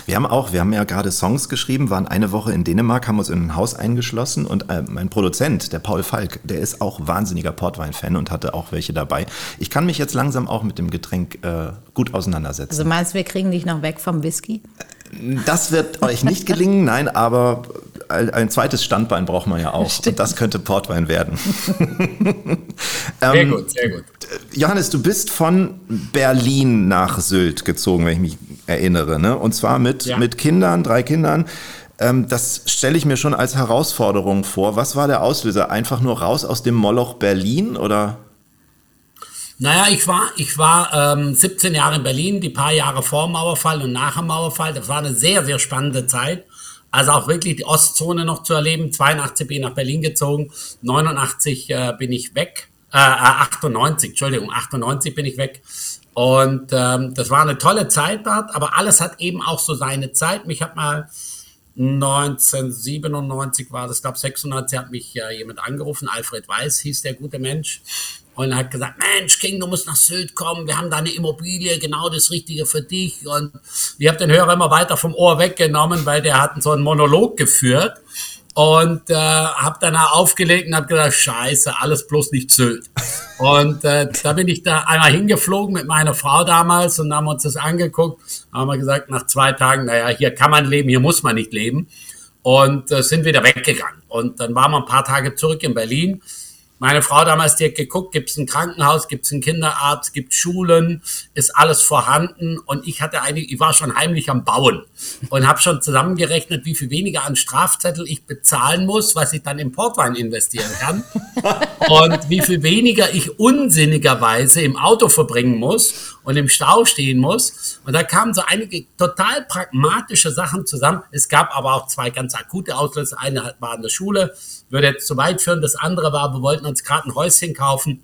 Wir haben auch, wir haben ja gerade Songs geschrieben, waren eine Woche in Dänemark, haben uns in ein Haus eingeschlossen und äh, mein Produzent, der Paul Falk, der ist auch wahnsinniger Portwein-Fan und hatte auch welche dabei. Ich kann mich jetzt langsam auch mit dem Getränk äh, gut auseinandersetzen. Also meinst du, wir kriegen dich noch weg vom Whisky? Das wird euch nicht gelingen, nein, aber ein, zweites Standbein braucht man ja auch. Und das könnte Portwein werden. [LAUGHS] Sehr Ähm, gut, sehr gut. Johannes, du bist von Berlin nach Sylt gezogen, wenn ich mich erinnere. Ne? Und zwar mit, Ja. mit Kindern, drei Kindern. Ähm, das stelle ich mir schon als Herausforderung vor. Was war der Auslöser? Einfach nur raus aus dem Moloch Berlin oder? Naja, ich war, ich war ähm, 17 Jahre in Berlin, die paar Jahre vor Mauerfall und nach dem Mauerfall. Das war eine sehr, sehr spannende Zeit. Also auch wirklich die Ostzone noch zu erleben. 82 bin ich nach Berlin gezogen, 89 äh, bin ich weg. Äh, äh, 98, Entschuldigung, 98 bin ich weg. Und ähm, das war eine tolle Zeit dort, aber alles hat eben auch so seine Zeit. Mich hat mal 1997 war das, glaube 96 hat mich äh, jemand angerufen, Alfred Weiß hieß der gute Mensch und hat gesagt, Mensch, King, du musst nach Sylt kommen, wir haben da eine Immobilie, genau das Richtige für dich und ich habe den Hörer immer weiter vom Ohr weggenommen, weil der hat so einen Monolog geführt und äh, habe dann aufgelegt und habe gesagt, scheiße, alles bloß nicht Sylt. Und äh, da bin ich da einmal hingeflogen mit meiner Frau damals und haben uns das angeguckt, haben wir gesagt, nach zwei Tagen, naja, hier kann man leben, hier muss man nicht leben und äh, sind wieder weggegangen. Und dann waren wir ein paar Tage zurück in Berlin. Meine Frau damals, die hat geguckt, gibt es ein Krankenhaus, gibt es einen Kinderarzt, gibt Schulen, ist alles vorhanden. Und ich hatte eigentlich, ich war schon heimlich am Bauen und habe schon zusammengerechnet, wie viel weniger an Strafzettel ich bezahlen muss, was ich dann in Portwein investieren kann. [LAUGHS] und wie viel weniger ich unsinnigerweise im Auto verbringen muss und im Stau stehen muss. Und da kamen so einige total pragmatische Sachen zusammen. Es gab aber auch zwei ganz akute Auslöser. Eine war in der Schule, würde jetzt zu weit führen. Das andere war, wir wollten uns gerade ein Häuschen kaufen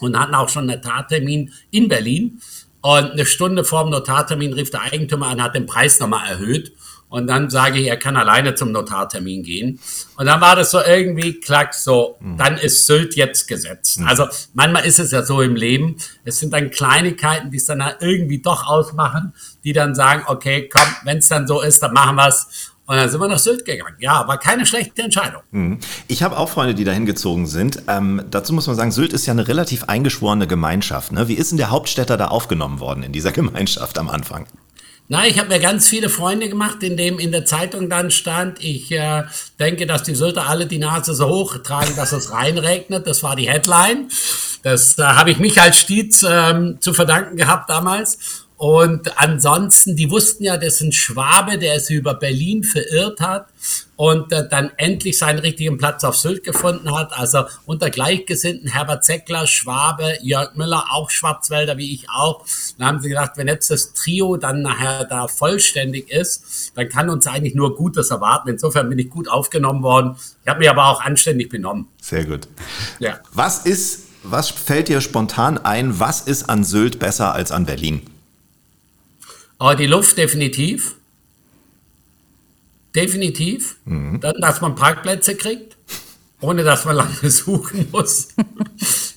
und hatten auch schon einen Notartermin in Berlin. Und eine Stunde vor dem Notartermin rief der Eigentümer an, hat den Preis nochmal erhöht. Und dann sage ich, er kann alleine zum Notartermin gehen. Und dann war das so irgendwie, klack, so, dann ist Sylt jetzt gesetzt. Also manchmal ist es ja so im Leben. Es sind dann Kleinigkeiten, die es dann halt irgendwie doch ausmachen, die dann sagen, okay, komm, wenn es dann so ist, dann machen wir es. Und dann sind wir nach Sylt gegangen. Ja, war keine schlechte Entscheidung. Ich habe auch Freunde, die dahin gezogen sind. Ähm, dazu muss man sagen, Sylt ist ja eine relativ eingeschworene Gemeinschaft. Ne? Wie ist denn der Hauptstädter da aufgenommen worden in dieser [LAUGHS] Gemeinschaft am Anfang? Na, ich habe mir ganz viele Freunde gemacht, in dem in der Zeitung dann stand, ich äh, denke, dass die Sylter alle die Nase so hoch tragen, dass es reinregnet. Das war die Headline. Das äh, habe ich Michael Stietz ähm, zu verdanken gehabt damals. Und ansonsten, die wussten ja, das ist ein Schwabe, der sich über Berlin verirrt hat und äh, dann endlich seinen richtigen Platz auf Sylt gefunden hat. Also unter Gleichgesinnten Herbert Zeckler, Schwabe, Jörg Müller, auch Schwarzwälder wie ich auch. Dann haben sie gedacht, wenn jetzt das Trio dann nachher da vollständig ist, dann kann uns eigentlich nur Gutes erwarten. Insofern bin ich gut aufgenommen worden. Ich habe mich aber auch anständig benommen. Sehr gut. Ja. Was ist, was fällt dir spontan ein, was ist an Sylt besser als an Berlin? Aber die Luft definitiv. Definitiv. Dann, dass man Parkplätze kriegt, ohne dass man lange [LAUGHS] suchen muss.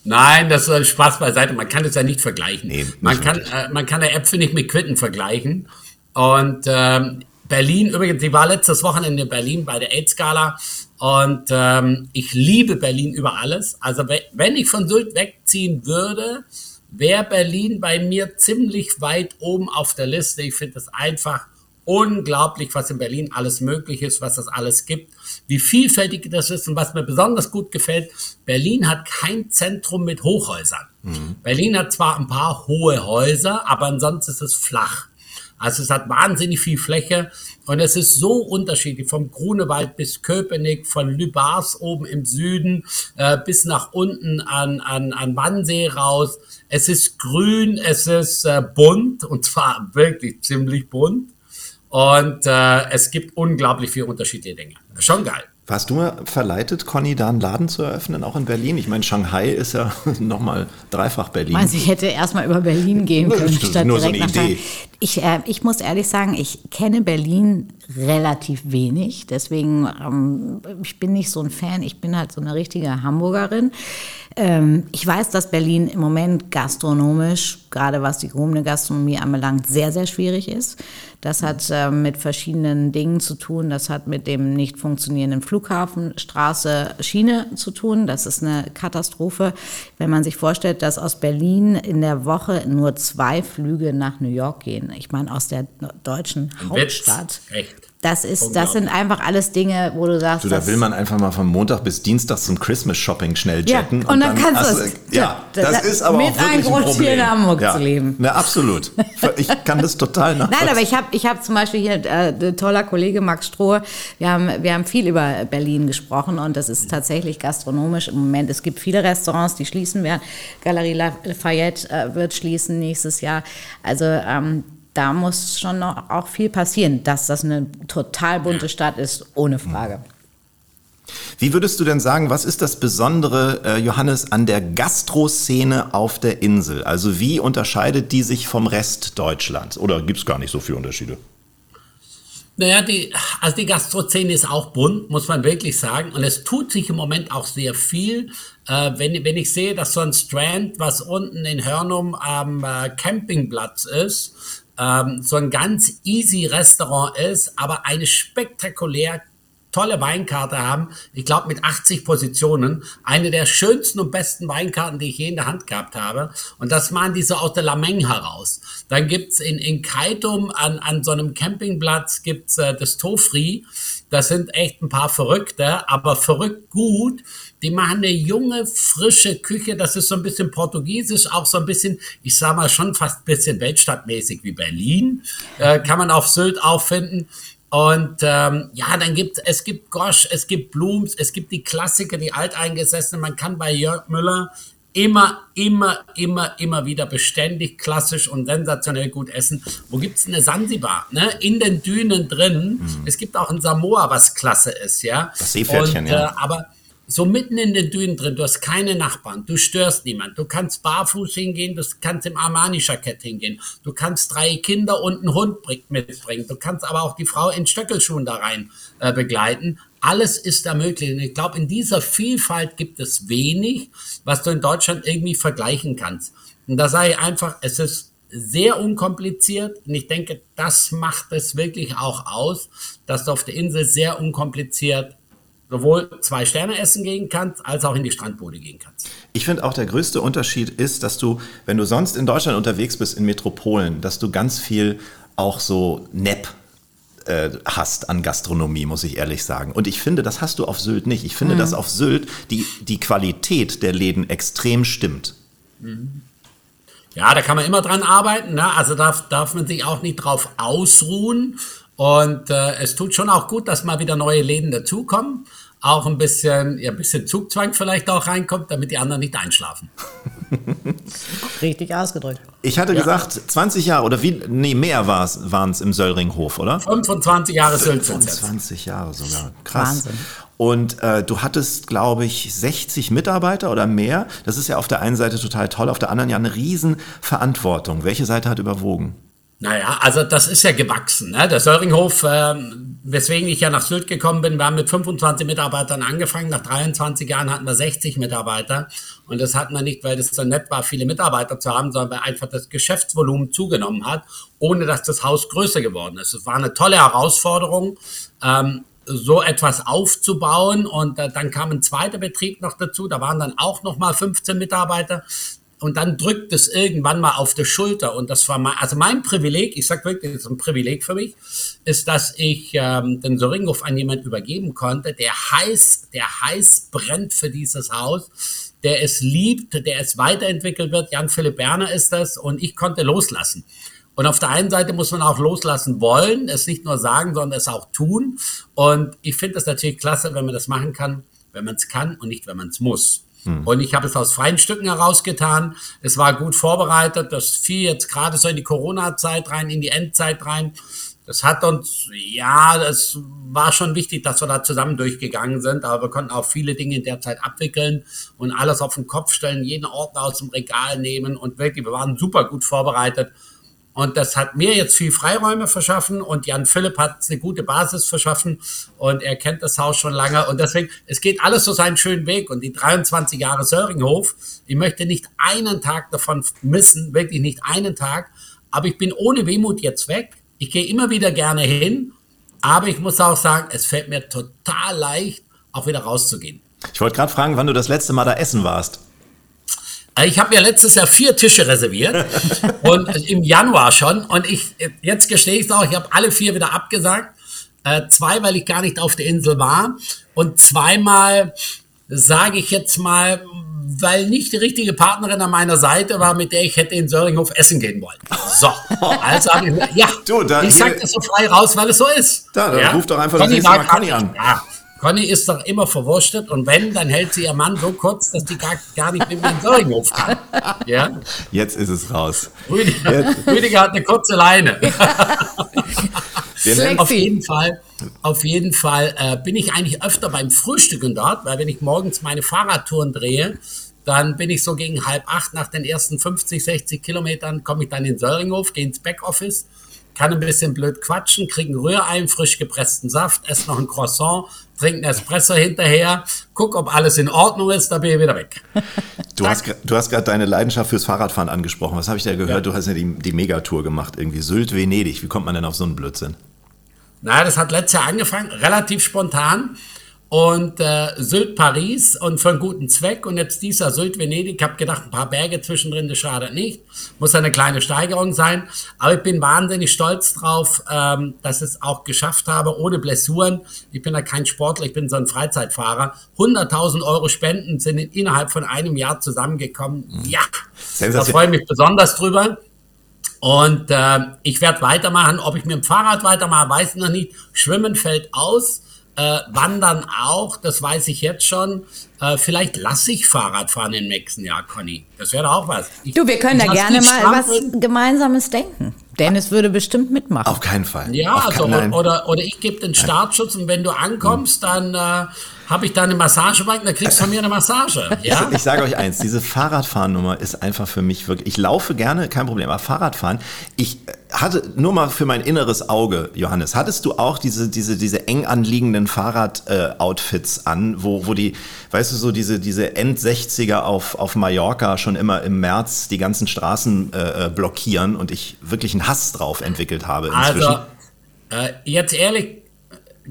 Nein, das ist Spaß beiseite. Man kann es ja nicht vergleichen. Nee, man, kann, äh, man kann ja Äpfel nicht mit Quitten vergleichen. Und ähm, Berlin, übrigens, ich war letztes Wochenende in Berlin bei der AIDS-Gala und ähm, ich liebe Berlin über alles. Also we- wenn ich von Sylt wegziehen würde, wäre Berlin bei mir ziemlich weit oben auf der Liste. Ich finde es einfach unglaublich, was in Berlin alles möglich ist, was es alles gibt, wie vielfältig das ist und was mir besonders gut gefällt, Berlin hat kein Zentrum mit Hochhäusern. Mhm. Berlin hat zwar ein paar hohe Häuser, aber ansonsten ist es flach. Also es hat wahnsinnig viel Fläche und es ist so unterschiedlich, vom Grunewald bis Köpenick, von Lübars oben im Süden äh, bis nach unten an, an, an Wannsee raus. Es ist grün, es ist äh, bunt und zwar [LAUGHS] wirklich ziemlich bunt. Und äh, es gibt unglaublich viele unterschiedliche Dinge. Schon geil. Warst du mal verleitet, Conny, da einen Laden zu eröffnen, auch in Berlin? Ich meine, Shanghai ist ja [LAUGHS] nochmal dreifach Berlin. Meinst ich hätte erstmal über Berlin gehen [LAUGHS] können, statt nur direkt so eine Idee. Ich, äh, ich muss ehrlich sagen, ich kenne Berlin relativ wenig. Deswegen, ähm, ich bin nicht so ein Fan. Ich bin halt so eine richtige Hamburgerin. Ähm, ich weiß, dass Berlin im Moment gastronomisch, gerade was die gehobene Gastronomie anbelangt, sehr, sehr schwierig ist. Das hat äh, mit verschiedenen Dingen zu tun. Das hat mit dem nicht funktionierenden Flughafen, Straße, Schiene zu tun. Das ist eine Katastrophe. Wenn man sich vorstellt, dass aus Berlin in der Woche nur zwei Flüge nach New York gehen. Ich meine, aus der deutschen Hauptstadt. Echt? Das, ist, das sind einfach alles Dinge, wo du sagst. Du, da will man einfach mal von Montag bis Dienstag zum Christmas Shopping schnell jetten. Ja, und, und dann, dann kannst du es. Ja, das, das ist aber auch wirklich ein, ein Problem. hier in Hamburg ja. zu leben. Na, absolut. Ich kann das total nachvollziehen. [LAUGHS] Nein, aber ich habe ich hab zum Beispiel hier, äh, toller Kollege Max Strohe, wir haben, wir haben viel über Berlin gesprochen und das ist tatsächlich gastronomisch im Moment. Es gibt viele Restaurants, die schließen werden. Galerie Lafayette äh, wird schließen nächstes Jahr. Also ähm, da muss schon noch auch viel passieren, dass das eine total bunte Stadt ist, ohne Frage. Wie würdest du denn sagen, was ist das Besondere, äh, Johannes, an der Gastroszene auf der Insel? Also wie unterscheidet die sich vom Rest Deutschlands? Oder gibt es gar nicht so viele Unterschiede? Naja, die, also die Gastroszene ist auch bunt, muss man wirklich sagen. Und es tut sich im Moment auch sehr viel. Äh, wenn, wenn ich sehe, dass so ein Strand, was unten in Hörnum am äh, Campingplatz ist, ähm, so ein ganz easy Restaurant ist, aber eine spektakulär tolle Weinkarte haben. Ich glaube mit 80 Positionen. Eine der schönsten und besten Weinkarten, die ich je in der Hand gehabt habe. Und das machen die so aus der Lameng heraus. Dann gibt's in, in Kaitum an, an so einem Campingplatz gibt's äh, das Tofri. Das sind echt ein paar Verrückte, aber verrückt gut. Die machen eine junge, frische Küche. Das ist so ein bisschen portugiesisch, auch so ein bisschen, ich sag mal, schon fast ein bisschen weltstadtmäßig wie Berlin. Äh, kann man auf Sylt auch finden. Und ähm, ja, dann gibt es gibt Gosch, es gibt Blums, es gibt die Klassiker, die Alteingesessenen. Man kann bei Jörg Müller immer, immer, immer, immer wieder beständig, klassisch und sensationell gut essen. Wo gibt es eine Sansibar? Ne? In den Dünen drin. Mhm. Es gibt auch ein Samoa, was klasse ist, ja. Das Seepferdchen, und, ja. Äh, aber so mitten in den Dünen drin, du hast keine Nachbarn, du störst niemand, du kannst barfuß hingehen, du kannst im Armani-Jackett hingehen, du kannst drei Kinder und einen Hund mitbringen, du kannst aber auch die Frau in Stöckelschuhen da rein äh, begleiten. Alles ist da möglich. Und ich glaube, in dieser Vielfalt gibt es wenig, was du in Deutschland irgendwie vergleichen kannst. Und da sage ich einfach, es ist sehr unkompliziert. Und ich denke, das macht es wirklich auch aus, dass du auf der Insel sehr unkompliziert sowohl zwei Sterne essen gehen kannst, als auch in die Strandbude gehen kannst. Ich finde auch der größte Unterschied ist, dass du, wenn du sonst in Deutschland unterwegs bist, in Metropolen, dass du ganz viel auch so Nepp äh, hast an Gastronomie, muss ich ehrlich sagen. Und ich finde, das hast du auf Sylt nicht. Ich finde, mhm. dass auf Sylt die, die Qualität der Läden extrem stimmt. Mhm. Ja, da kann man immer dran arbeiten. Ne? Also darf, darf man sich auch nicht drauf ausruhen. Und äh, es tut schon auch gut, dass mal wieder neue Läden dazukommen. Auch ein bisschen, ja, ein bisschen Zugzwang vielleicht auch reinkommt, damit die anderen nicht einschlafen. [LAUGHS] Richtig ausgedrückt. Ich hatte ja. gesagt, 20 Jahre oder wie, nee, mehr waren es im Söllringhof, oder? 25 Jahre Sylt 25 Jahre sogar. Krass. Wahnsinn. Und äh, du hattest, glaube ich, 60 Mitarbeiter oder mehr. Das ist ja auf der einen Seite total toll, auf der anderen ja eine Riesenverantwortung. Welche Seite hat überwogen? Naja, also das ist ja gewachsen. Ne? Der Söringhof, äh, weswegen ich ja nach Sylt gekommen bin, wir haben mit 25 Mitarbeitern angefangen. Nach 23 Jahren hatten wir 60 Mitarbeiter. Und das hatten wir nicht, weil es so nett war, viele Mitarbeiter zu haben, sondern weil einfach das Geschäftsvolumen zugenommen hat, ohne dass das Haus größer geworden ist. Es war eine tolle Herausforderung. Ähm, so etwas aufzubauen und äh, dann kam ein zweiter Betrieb noch dazu, da waren dann auch noch mal 15 Mitarbeiter und dann drückt es irgendwann mal auf die Schulter. Und das war mein, also mein Privileg, ich sag wirklich, das ist ein Privileg für mich, ist, dass ich ähm, den Soringhof an jemand übergeben konnte, der heiß, der heiß brennt für dieses Haus, der es liebt, der es weiterentwickelt wird. Jan Philipp Berner ist das und ich konnte loslassen. Und auf der einen Seite muss man auch loslassen wollen, es nicht nur sagen, sondern es auch tun. Und ich finde es natürlich klasse, wenn man das machen kann, wenn man es kann und nicht, wenn man es muss. Hm. Und ich habe es aus freien Stücken herausgetan. Es war gut vorbereitet. Das fiel jetzt gerade so in die Corona-Zeit rein, in die Endzeit rein. Das hat uns, ja, das war schon wichtig, dass wir da zusammen durchgegangen sind, aber wir konnten auch viele Dinge in der Zeit abwickeln und alles auf den Kopf stellen, jeden Ordner aus dem Regal nehmen und wirklich, wir waren super gut vorbereitet und das hat mir jetzt viel Freiräume verschaffen und Jan Philipp hat eine gute Basis verschaffen und er kennt das Haus schon lange. Und deswegen, es geht alles so seinen schönen Weg. Und die 23 Jahre Söringhof, ich möchte nicht einen Tag davon missen, wirklich nicht einen Tag. Aber ich bin ohne Wehmut jetzt weg. Ich gehe immer wieder gerne hin. Aber ich muss auch sagen, es fällt mir total leicht, auch wieder rauszugehen. Ich wollte gerade fragen, wann du das letzte Mal da essen warst. Äh, ich habe mir letztes Jahr vier Tische reserviert [LAUGHS] und im Januar schon. Und ich jetzt gestehe ich es auch, ich habe alle vier wieder abgesagt. Äh, zwei, weil ich gar nicht auf der Insel war und zweimal sage ich jetzt mal, weil nicht die richtige Partnerin an meiner Seite war, mit der ich hätte in Söringhof essen gehen wollen. So, also habe ich ja, du, ich sage das so frei raus, weil es so ist. Da, dann ja? ruft doch einfach das nächste Mal Conny an. Ja. Conny ist doch immer verwurstet und wenn, dann hält sie ihr Mann so kurz, dass die gar, gar nicht mit den Söringhof kann. Ja? Jetzt ist es raus. Rüdiger, Rüdiger hat eine kurze Leine. [LAUGHS] auf jeden Fall, auf jeden Fall äh, bin ich eigentlich öfter beim Frühstücken dort, weil wenn ich morgens meine Fahrradtouren drehe, dann bin ich so gegen halb acht nach den ersten 50, 60 Kilometern, komme ich dann in Söringhof, gehe ins Backoffice kann ein bisschen blöd quatschen, kriege ein Rührei, frisch gepressten Saft, esse noch ein Croissant, trinke einen Espresso hinterher, guck, ob alles in Ordnung ist, dann bin ich wieder weg. Du hast, du hast gerade deine Leidenschaft fürs Fahrradfahren angesprochen. Was habe ich da gehört? Ja. Du hast ja die, die Megatour gemacht, irgendwie Sylt, Venedig. Wie kommt man denn auf so einen Blödsinn? Na, das hat letztes Jahr angefangen, relativ spontan und äh, Sylt Paris und für einen guten Zweck und jetzt dieser Sylt Venedig. Ich habe gedacht, ein paar Berge zwischendrin, das schadet nicht. Muss eine kleine Steigerung sein. Aber ich bin wahnsinnig stolz drauf, ähm, dass ich es auch geschafft habe, ohne Blessuren. Ich bin ja kein Sportler, ich bin so ein Freizeitfahrer. 100.000 Euro Spenden sind innerhalb von einem Jahr zusammengekommen. Mhm. Ja, da freue ich mich besonders drüber. Und äh, ich werde weitermachen. Ob ich mit dem Fahrrad weitermache, weiß ich noch nicht. Schwimmen fällt aus. Äh, wandern auch, das weiß ich jetzt schon. Äh, vielleicht lasse ich Fahrrad fahren im nächsten Jahr, Conny. Das wäre auch was. Ich, du, wir können da gerne mal was Gemeinsames denken. Dennis würde bestimmt mitmachen. Auf keinen Fall. Ja, Auf also, oder, oder ich gebe den Startschutz und wenn du ankommst, dann äh, habe ich da eine Massagebank, dann kriegst du von mir eine Massage. [LAUGHS] Ja? Ich, ich sage euch eins, diese Fahrradfahrnummer ist einfach für mich wirklich, ich laufe gerne, kein Problem, aber Fahrradfahren, ich hatte, nur mal für mein inneres Auge, Johannes, hattest du auch diese, diese, diese eng anliegenden Fahrrad-Outfits äh, an, wo, wo die, weißt du, so diese, diese End-60er auf, auf Mallorca schon immer im März die ganzen Straßen äh, äh blockieren und ich wirklich einen Hass drauf entwickelt habe inzwischen? Also, äh, jetzt ehrlich,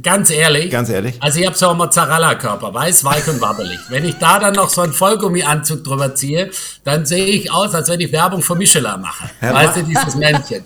Ganz ehrlich. Ganz ehrlich. Also ich habe so einen Mozzarella-Körper, weiß, weich und wabbelig. Wenn ich da dann noch so einen Vollgummi-Anzug drüber ziehe, dann sehe ich aus, als wenn ich Werbung für Michelin mache. Herr weißt du, dieses Männchen.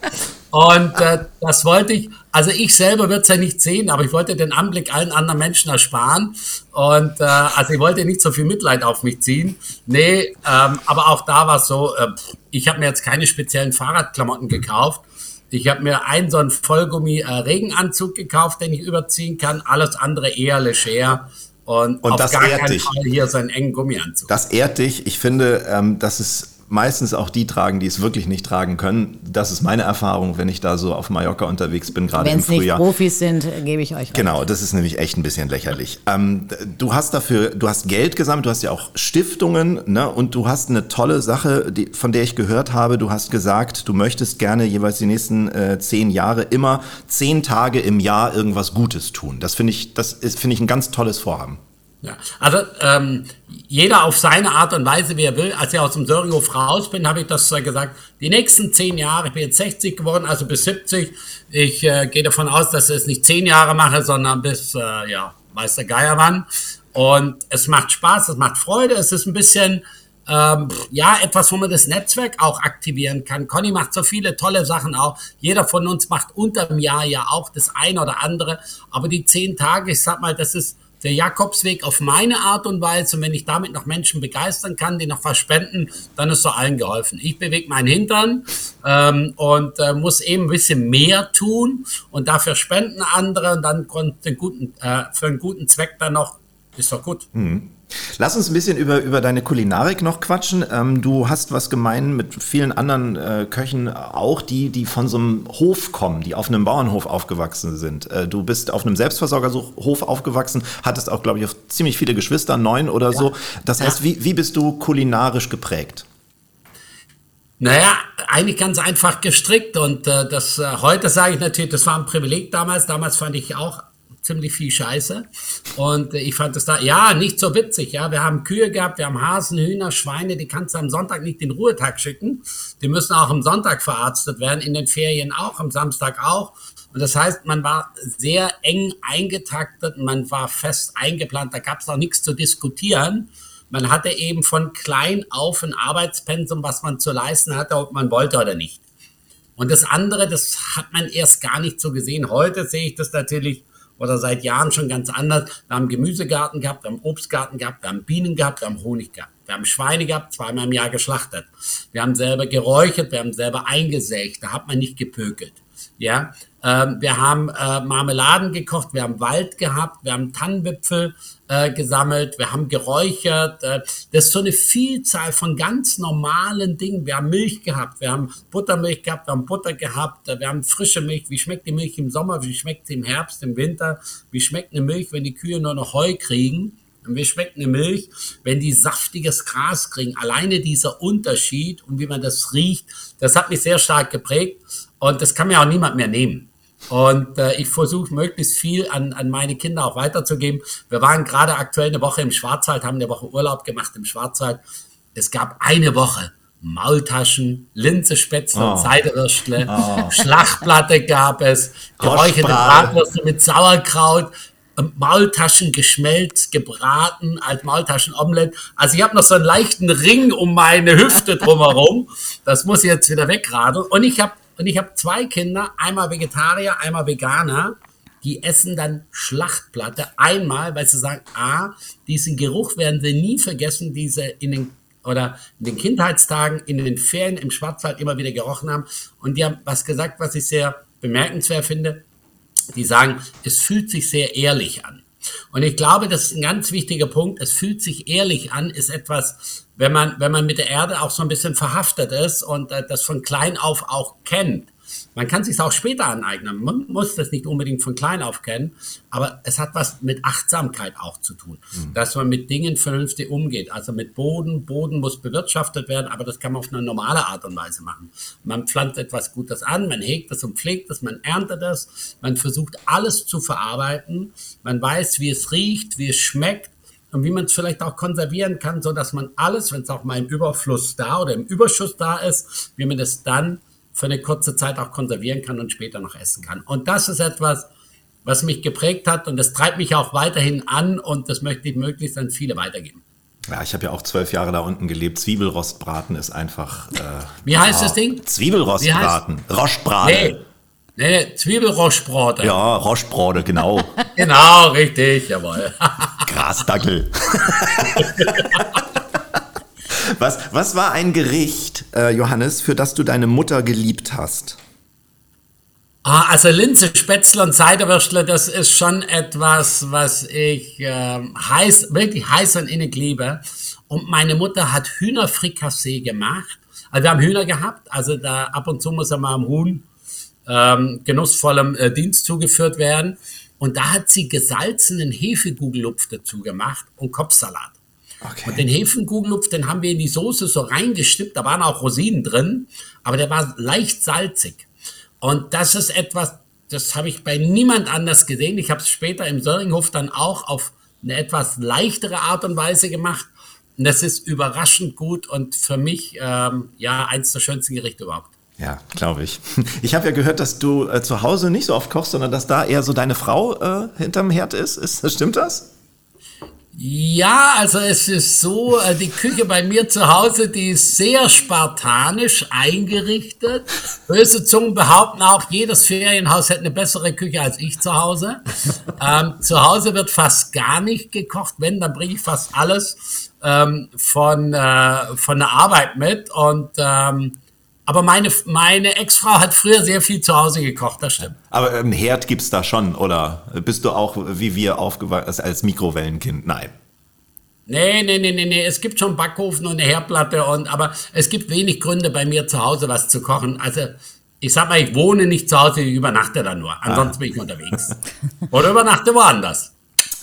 Und äh, das wollte ich, also ich selber würde es ja nicht sehen, aber ich wollte den Anblick allen anderen Menschen ersparen. Und äh, also ich wollte nicht so viel Mitleid auf mich ziehen. Nee, ähm, aber auch da war es so, äh, ich habe mir jetzt keine speziellen Fahrradklamotten gekauft. Ich habe mir einen so einen Vollgummi-Regenanzug äh, gekauft, den ich überziehen kann. Alles andere eher leger. Und, und auf das gar keinen dich. Fall hier so einen engen Gummianzug. Das ehrt dich. Ich finde, ähm, das ist meistens auch die tragen, die es wirklich nicht tragen können. Das ist meine Erfahrung, wenn ich da so auf Mallorca unterwegs bin, gerade im Frühjahr. Wenn es nicht Profis sind, gebe ich euch recht. Genau, das ist nämlich echt ein bisschen lächerlich. Ähm, du hast dafür, du hast Geld gesammelt, du hast ja auch Stiftungen ne, und du hast eine tolle Sache, die, von der ich gehört habe. Du hast gesagt, du möchtest gerne jeweils die nächsten äh, zehn Jahre immer zehn Tage im Jahr irgendwas Gutes tun. Das finde ich, das ist, finde ich ein ganz tolles Vorhaben. Ja, also ähm, jeder auf seine Art und Weise, wie er will. Als ich aus dem Söringhof raus bin, habe ich das gesagt, die nächsten zehn Jahre, ich bin jetzt 60 geworden, also bis 70. Ich äh, gehe davon aus, dass ich es nicht zehn Jahre mache, sondern bis, äh, ja, weiß der Geier wann. Und es macht Spaß, es macht Freude, es ist ein bisschen ähm, ja, etwas, wo man das Netzwerk auch aktivieren kann. Conny macht so viele tolle Sachen auch. Jeder von uns macht unterm Jahr ja auch das eine oder andere. Aber die zehn Tage, ich sag mal, das ist der Jakobsweg auf meine Art und Weise. Und wenn ich damit noch Menschen begeistern kann, die noch was spenden, dann ist so allen geholfen. Ich bewege meinen Hintern ähm, und äh, muss eben ein bisschen mehr tun und dafür spenden andere und dann den guten, äh, für einen guten Zweck dann noch, ist doch gut. Mhm. Lass uns ein bisschen über, über deine Kulinarik noch quatschen. Ähm, du hast was gemein mit vielen anderen äh, Köchen auch, die, die von so einem Hof kommen, die auf einem Bauernhof aufgewachsen sind. Äh, du bist auf einem Selbstversorgerhof aufgewachsen, hattest auch, glaube ich, ziemlich viele Geschwister, neun oder ja. so. Das heißt, ja. wie, wie bist du kulinarisch geprägt? Naja, eigentlich ganz einfach gestrickt und äh, das äh, heute sage ich natürlich, das war ein Privileg damals. Damals fand ich auch ziemlich viel Scheiße. Und ich fand es da, ja, nicht so witzig. Ja, wir haben Kühe gehabt, wir haben Hasen, Hühner, Schweine, die kannst du am Sonntag nicht den Ruhetag schicken. Die müssen auch am Sonntag verarztet werden, in den Ferien auch, am Samstag auch. Und das heißt, man war sehr eng eingetaktet, man war fest eingeplant, da gab es auch nichts zu diskutieren. Man hatte eben von klein auf ein Arbeitspensum, was man zu leisten hatte, ob man wollte oder nicht. Und das andere, das hat man erst gar nicht so gesehen. Heute sehe ich das natürlich oder seit Jahren schon ganz anders. Wir haben Gemüsegarten gehabt, wir haben Obstgarten gehabt, wir haben Bienen gehabt, wir haben Honig gehabt. Wir haben Schweine gehabt, zweimal im Jahr geschlachtet. Wir haben selber geräuchert, wir haben selber eingesägt, da hat man nicht gepökelt. Ja, ähm, wir haben äh, Marmeladen gekocht, wir haben Wald gehabt, wir haben Tannenwipfel äh, gesammelt, wir haben geräuchert. Äh, das ist so eine Vielzahl von ganz normalen Dingen. Wir haben Milch gehabt, wir haben Buttermilch gehabt, wir haben Butter gehabt, äh, wir haben frische Milch. Wie schmeckt die Milch im Sommer? Wie schmeckt sie im Herbst, im Winter? Wie schmeckt eine Milch, wenn die Kühe nur noch Heu kriegen? Und wie schmeckt eine Milch, wenn die saftiges Gras kriegen? Alleine dieser Unterschied und wie man das riecht, das hat mich sehr stark geprägt. Und das kann mir auch niemand mehr nehmen. Und äh, ich versuche möglichst viel an, an meine Kinder auch weiterzugeben. Wir waren gerade aktuell eine Woche im Schwarzwald, haben eine Woche Urlaub gemacht im Schwarzwald. Es gab eine Woche Maultaschen, Linzespätzle, oh. Seidewürstle, oh. Schlachtplatte gab es, geräucherte Bratwürste mit Sauerkraut, Maultaschen geschmelzt, gebraten als Maultaschenomelett. Also ich habe noch so einen leichten Ring um meine Hüfte drumherum. Das muss ich jetzt wieder wegradeln. Und ich habe und ich habe zwei Kinder, einmal Vegetarier, einmal Veganer. Die essen dann Schlachtplatte einmal, weil sie sagen, ah, diesen Geruch werden sie nie vergessen, diese in den oder in den Kindheitstagen, in den Ferien im Schwarzwald immer wieder gerochen haben. Und die haben was gesagt, was ich sehr bemerkenswert finde. Die sagen, es fühlt sich sehr ehrlich an. Und ich glaube, das ist ein ganz wichtiger Punkt. Es fühlt sich ehrlich an, ist etwas, wenn man, wenn man mit der Erde auch so ein bisschen verhaftet ist und äh, das von klein auf auch kennt. Man kann sich auch später aneignen. Man muss das nicht unbedingt von klein auf kennen, aber es hat was mit Achtsamkeit auch zu tun, mhm. dass man mit Dingen vernünftig umgeht. Also mit Boden. Boden muss bewirtschaftet werden, aber das kann man auf eine normale Art und Weise machen. Man pflanzt etwas Gutes an, man hegt es und pflegt es, man erntet es, man versucht alles zu verarbeiten, man weiß, wie es riecht, wie es schmeckt und wie man es vielleicht auch konservieren kann, so dass man alles, wenn es auch mal im Überfluss da oder im Überschuss da ist, wie man das dann für eine kurze Zeit auch konservieren kann und später noch essen kann. Und das ist etwas, was mich geprägt hat und das treibt mich auch weiterhin an und das möchte ich möglichst an viele weitergeben. Ja, ich habe ja auch zwölf Jahre da unten gelebt. Zwiebelrostbraten ist einfach. Äh, Wie heißt oh, das Ding? Zwiebelrostbraten. Roschbraten. Nee. Nee, Zwiebelroschbrate. Ja, Roschbrate, genau. [LAUGHS] genau, richtig, jawohl. Grasdackel. [LAUGHS] was, was war ein Gericht, äh, Johannes, für das du deine Mutter geliebt hast? Ah, also Linse, Spätzle und Seiderwürstle, das ist schon etwas, was ich äh, heiß, wirklich heiß und innig liebe. Und meine Mutter hat Hühnerfrikassee gemacht. Also wir haben Hühner gehabt, also da ab und zu muss er mal am Huhn ähm, genussvollem äh, Dienst zugeführt werden. Und da hat sie gesalzenen Hefegugellupf dazu gemacht und Kopfsalat. Okay. Und den Hefengugellupf, den haben wir in die Soße so reingestippt. Da waren auch Rosinen drin, aber der war leicht salzig. Und das ist etwas, das habe ich bei niemand anders gesehen. Ich habe es später im Söringhof dann auch auf eine etwas leichtere Art und Weise gemacht. Und das ist überraschend gut und für mich ähm, ja eins der schönsten Gerichte überhaupt. Ja, glaube ich. [LAUGHS] Ich habe ja gehört, dass du äh, zu Hause nicht so oft kochst, sondern dass da eher so deine Frau äh, hinterm Herd ist. ist. Stimmt das? Ja, also es ist so, äh, die Küche bei mir zu Hause, die ist sehr spartanisch eingerichtet. Böse Zungen behaupten auch, jedes Ferienhaus hätte eine bessere Küche als ich zu Hause. Ähm, zu Hause wird fast gar nicht gekocht. Wenn, dann bringe ich fast alles ähm, von, äh, von der Arbeit mit. Und ähm, aber meine, meine Ex-Frau hat früher sehr viel zu Hause gekocht, das stimmt. Aber einen Herd gibt's da schon, oder bist du auch wie wir aufgewachsen als Mikrowellenkind? Nein. Nee, nee, nee, nee, nee. Es gibt schon Backofen und eine Herdplatte und aber es gibt wenig Gründe bei mir zu Hause was zu kochen. Also ich sag mal, ich wohne nicht zu Hause, ich übernachte da nur. Ansonsten ah. bin ich unterwegs. Oder übernachte woanders.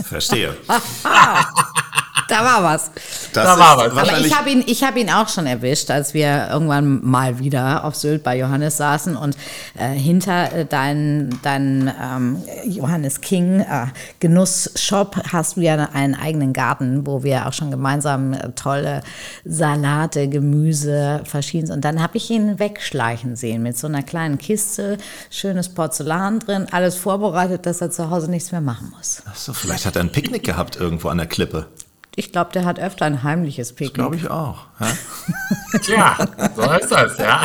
Verstehe. [LAUGHS] da war was. Das da war was. Aber ich habe ihn, ich hab ihn auch schon erwischt, als wir irgendwann mal wieder auf Sylt bei Johannes saßen und äh, hinter äh, deinem dein, ähm, Johannes King äh, Genussshop hast du ja einen eigenen Garten, wo wir auch schon gemeinsam äh, tolle Salate, Gemüse, verschiedenes. Und dann habe ich ihn wegschleichen sehen mit so einer kleinen Kiste, schönes Porzellan drin, alles vorbereitet, dass er zu Hause nichts mehr machen muss. Ach so, vielleicht hat er ein Picknick gehabt irgendwo an der Klippe. Ich glaube, der hat öfter ein heimliches Picknick. Glaube ich auch. Ja? [LAUGHS] Tja, so ist das, ja.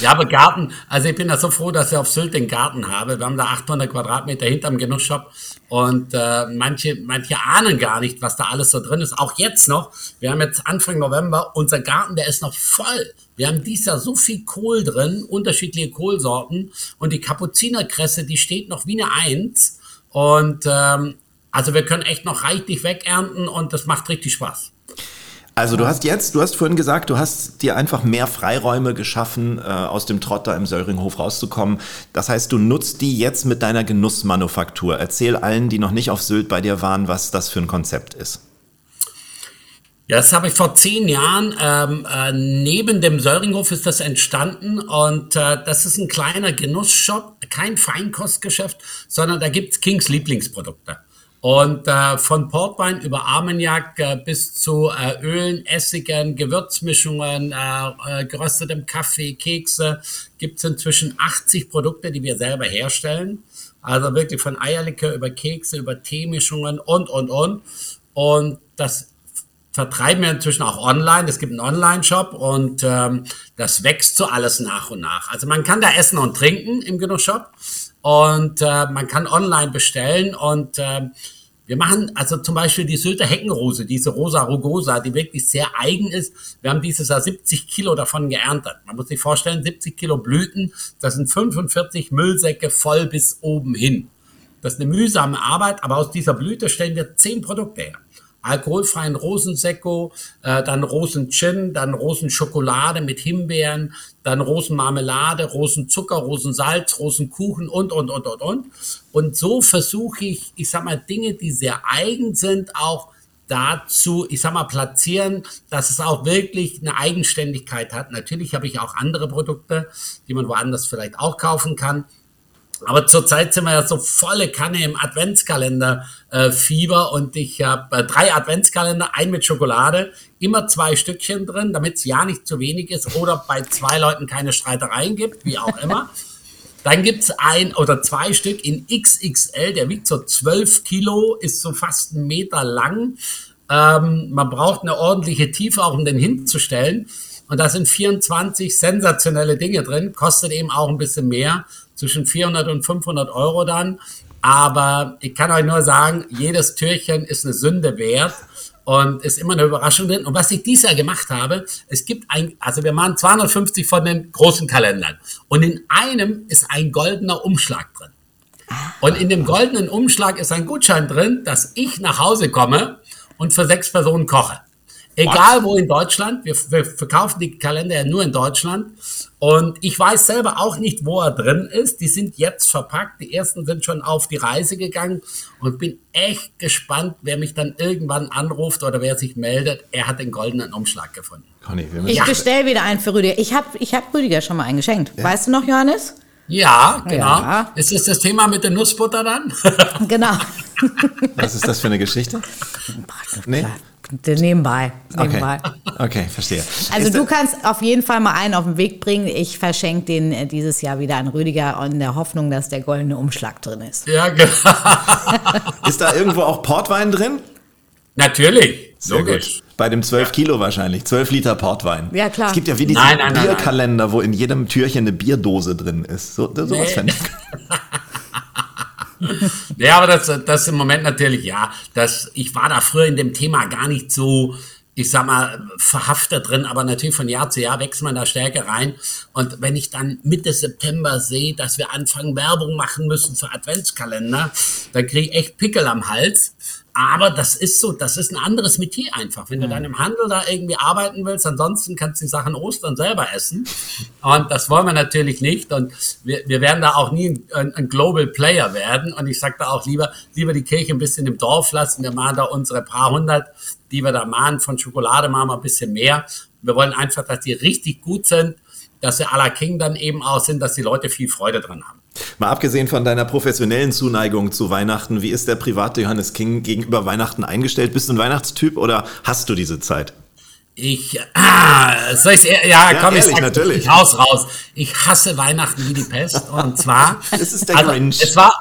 Ja, aber Garten, also ich bin da so froh, dass ich auf Sylt den Garten habe. Wir haben da 800 Quadratmeter hinterm Genussshop und äh, manche, manche ahnen gar nicht, was da alles so drin ist. Auch jetzt noch, wir haben jetzt Anfang November, unser Garten, der ist noch voll. Wir haben dieses Jahr so viel Kohl drin, unterschiedliche Kohlsorten und die Kapuzinerkresse, die steht noch wie eine Eins und ähm, also wir können echt noch reichlich wegernten und das macht richtig Spaß. Also du hast jetzt, du hast vorhin gesagt, du hast dir einfach mehr Freiräume geschaffen, äh, aus dem Trott da im Söringhof rauszukommen. Das heißt, du nutzt die jetzt mit deiner Genussmanufaktur. Erzähl allen, die noch nicht auf Sylt bei dir waren, was das für ein Konzept ist. Ja, das habe ich vor zehn Jahren, ähm, äh, neben dem Söringhof ist das entstanden und äh, das ist ein kleiner Genussshop, kein Feinkostgeschäft, sondern da gibt's Kings Lieblingsprodukte. Und äh, von Portwein über Armagnac äh, bis zu äh, Ölen, Essigen, Gewürzmischungen, äh, äh, geröstetem Kaffee, Kekse gibt es inzwischen 80 Produkte, die wir selber herstellen. Also wirklich von Eierlikör über Kekse, über Teemischungen und, und, und. Und das vertreiben wir inzwischen auch online. Es gibt einen Online-Shop und ähm, das wächst so alles nach und nach. Also man kann da essen und trinken im Genussshop und äh, man kann online bestellen und äh, wir machen also zum Beispiel die Sylter Heckenrose, diese Rosa rugosa, die wirklich sehr eigen ist. Wir haben dieses Jahr 70 Kilo davon geerntet. Man muss sich vorstellen, 70 Kilo Blüten, das sind 45 Müllsäcke voll bis oben hin. Das ist eine mühsame Arbeit, aber aus dieser Blüte stellen wir zehn Produkte her alkoholfreien Rosensekko, äh, dann Rosen-Gin, dann Rosenschokolade mit Himbeeren, dann Rosenmarmelade, Rosenzucker, Rosensalz, Rosenkuchen und, und, und, und, und. Und so versuche ich, ich sag mal, Dinge, die sehr eigen sind, auch dazu, ich sag mal, platzieren, dass es auch wirklich eine Eigenständigkeit hat. Natürlich habe ich auch andere Produkte, die man woanders vielleicht auch kaufen kann. Aber zurzeit sind wir ja so volle Kanne im Adventskalender äh, und ich habe äh, drei Adventskalender, ein mit Schokolade, immer zwei Stückchen drin, damit es ja nicht zu wenig ist oder bei zwei Leuten keine Streitereien gibt, wie auch immer. Dann gibt's ein oder zwei Stück in XXL, der wiegt so 12 Kilo, ist so fast einen Meter lang. Ähm, man braucht eine ordentliche Tiefe, auch um den hinzustellen. Und da sind 24 sensationelle Dinge drin, kostet eben auch ein bisschen mehr zwischen 400 und 500 Euro dann. Aber ich kann euch nur sagen, jedes Türchen ist eine Sünde wert und ist immer eine Überraschung drin. Und was ich dieses Jahr gemacht habe, es gibt ein, also wir machen 250 von den großen Kalendern und in einem ist ein goldener Umschlag drin. Und in dem goldenen Umschlag ist ein Gutschein drin, dass ich nach Hause komme und für sechs Personen koche. Egal wo in Deutschland, wir, wir, verkaufen die Kalender ja nur in Deutschland. Und ich weiß selber auch nicht, wo er drin ist. Die sind jetzt verpackt. Die ersten sind schon auf die Reise gegangen und bin echt gespannt, wer mich dann irgendwann anruft oder wer sich meldet. Er hat den goldenen Umschlag gefunden. Conny, ich bestelle wieder einen für Rüdiger. Ich habe ich hab Rüdiger schon mal eingeschenkt. Ja. Weißt du noch, Johannes? Ja, genau. Ja. Ist das das Thema mit der Nussbutter dann? genau. Was ist das für eine Geschichte? Nee? Nebenbei. Okay. nebenbei. Okay, verstehe. Also Ist du kannst auf jeden Fall mal einen auf den Weg bringen. Ich verschenke den äh, dieses Jahr wieder an Rüdiger in der Hoffnung, dass der goldene Umschlag drin ist. Ja, genau. [LAUGHS] Ist da irgendwo auch Portwein drin? Natürlich. Sehr Logisch. gut. Bei dem 12 Kilo wahrscheinlich. 12 Liter Portwein. Ja, klar. Es gibt ja wie diese Nein, nein, nein, Bierkalender, wo in jedem Türchen eine Bierdose drin ist. So, sowas Nee. fände ich. [LAUGHS] [LAUGHS] Ja, aber das, das im Moment natürlich, ja. Das, ich war da früher in dem Thema gar nicht so, ich sag mal, verhaftet drin, aber natürlich von Jahr zu Jahr wächst man da stärker rein. Und wenn ich dann Mitte September sehe, dass wir anfangen, Werbung machen müssen für Adventskalender, dann kriege ich echt Pickel am Hals. Aber das ist so, das ist ein anderes Metier einfach. Wenn du dann im Handel da irgendwie arbeiten willst, ansonsten kannst du die Sachen Ostern selber essen. Und das wollen wir natürlich nicht. Und wir, wir werden da auch nie ein, ein Global Player werden. Und ich sage da auch lieber, lieber die Kirche ein bisschen im Dorf lassen. Wir machen da unsere paar hundert, die wir da machen. Von Schokolade machen wir ein bisschen mehr. Wir wollen einfach, dass die richtig gut sind, dass sie à la King dann eben auch sind, dass die Leute viel Freude dran haben. Mal abgesehen von deiner professionellen Zuneigung zu Weihnachten, wie ist der private Johannes King gegenüber Weihnachten eingestellt? Bist du ein Weihnachtstyp oder hast du diese Zeit? Ich, ah, soll ich's, ja, Ja, komm, ich ehrlich, sag natürlich. ich haus raus. Ich hasse Weihnachten wie die Pest. Und zwar, [LAUGHS] Es ist der Grinch. es war,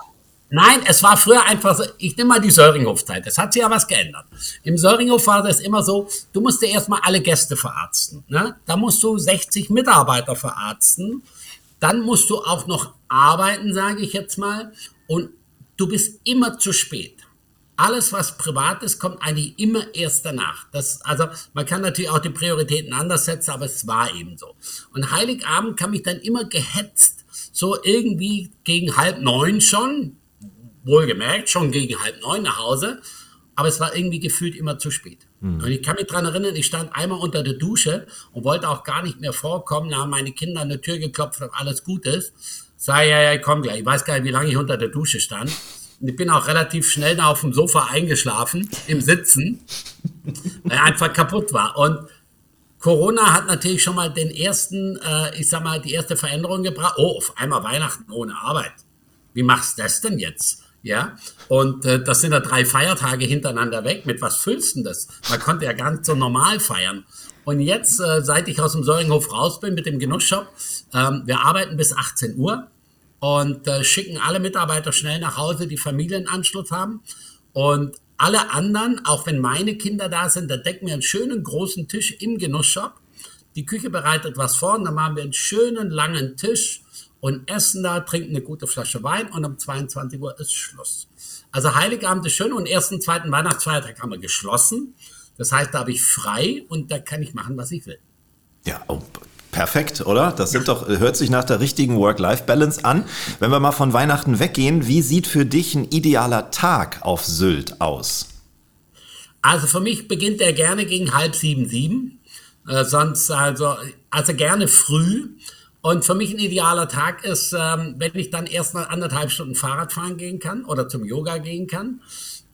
nein, es war früher einfach so, ich nehme mal die Söringhof-Zeit. Es hat sich ja was geändert. Im Söringhof war das immer so, du musst dir erstmal alle Gäste verarzten. Ne? Da musst du 60 Mitarbeiter verarzten. Dann musst du auch noch arbeiten, sage ich jetzt mal. Und du bist immer zu spät. Alles, was privat ist, kommt eigentlich immer erst danach. Das, also man kann natürlich auch die Prioritäten anders setzen, aber es war eben so. Und Heiligabend kam ich dann immer gehetzt, so irgendwie gegen halb neun schon, wohlgemerkt, schon gegen halb neun nach Hause, aber es war irgendwie gefühlt immer zu spät. Und ich kann mich dran erinnern, ich stand einmal unter der Dusche und wollte auch gar nicht mehr vorkommen, da haben meine Kinder an der Tür geklopft, ob alles gut ist. Sag, ja, ja, ich komm gleich. Ich weiß gar nicht, wie lange ich unter der Dusche stand. Und ich bin auch relativ schnell da auf dem Sofa eingeschlafen, im Sitzen, weil er einfach kaputt war. Und Corona hat natürlich schon mal den ersten, äh, ich sag mal, die erste Veränderung gebracht. Oh, auf einmal Weihnachten ohne Arbeit. Wie machst du das denn jetzt? Ja, und äh, das sind ja drei Feiertage hintereinander weg. Mit was füllst du das? Man konnte ja gar nicht so normal feiern. Und jetzt, äh, seit ich aus dem Söringhof raus bin mit dem Genussshop, ähm, wir arbeiten bis 18 Uhr und äh, schicken alle Mitarbeiter schnell nach Hause, die Familienanschluss haben. Und alle anderen, auch wenn meine Kinder da sind, da decken wir einen schönen großen Tisch im Genussshop. Die Küche bereitet was vor und dann machen wir einen schönen langen Tisch und essen da, trinken eine gute Flasche Wein und um 22 Uhr ist Schluss. Also Heiligabend ist schön und ersten, zweiten Weihnachtsfeiertag haben wir geschlossen. Das heißt, da habe ich frei und da kann ich machen, was ich will. Ja, oh, perfekt, oder? Das sind doch, hört sich nach der richtigen Work-Life-Balance an. Wenn wir mal von Weihnachten weggehen, wie sieht für dich ein idealer Tag auf Sylt aus? Also für mich beginnt er gerne gegen halb sieben, sieben. Äh, sonst also, also gerne früh. Und für mich ein idealer Tag ist, ähm, wenn ich dann erst mal anderthalb Stunden Fahrrad fahren gehen kann oder zum Yoga gehen kann.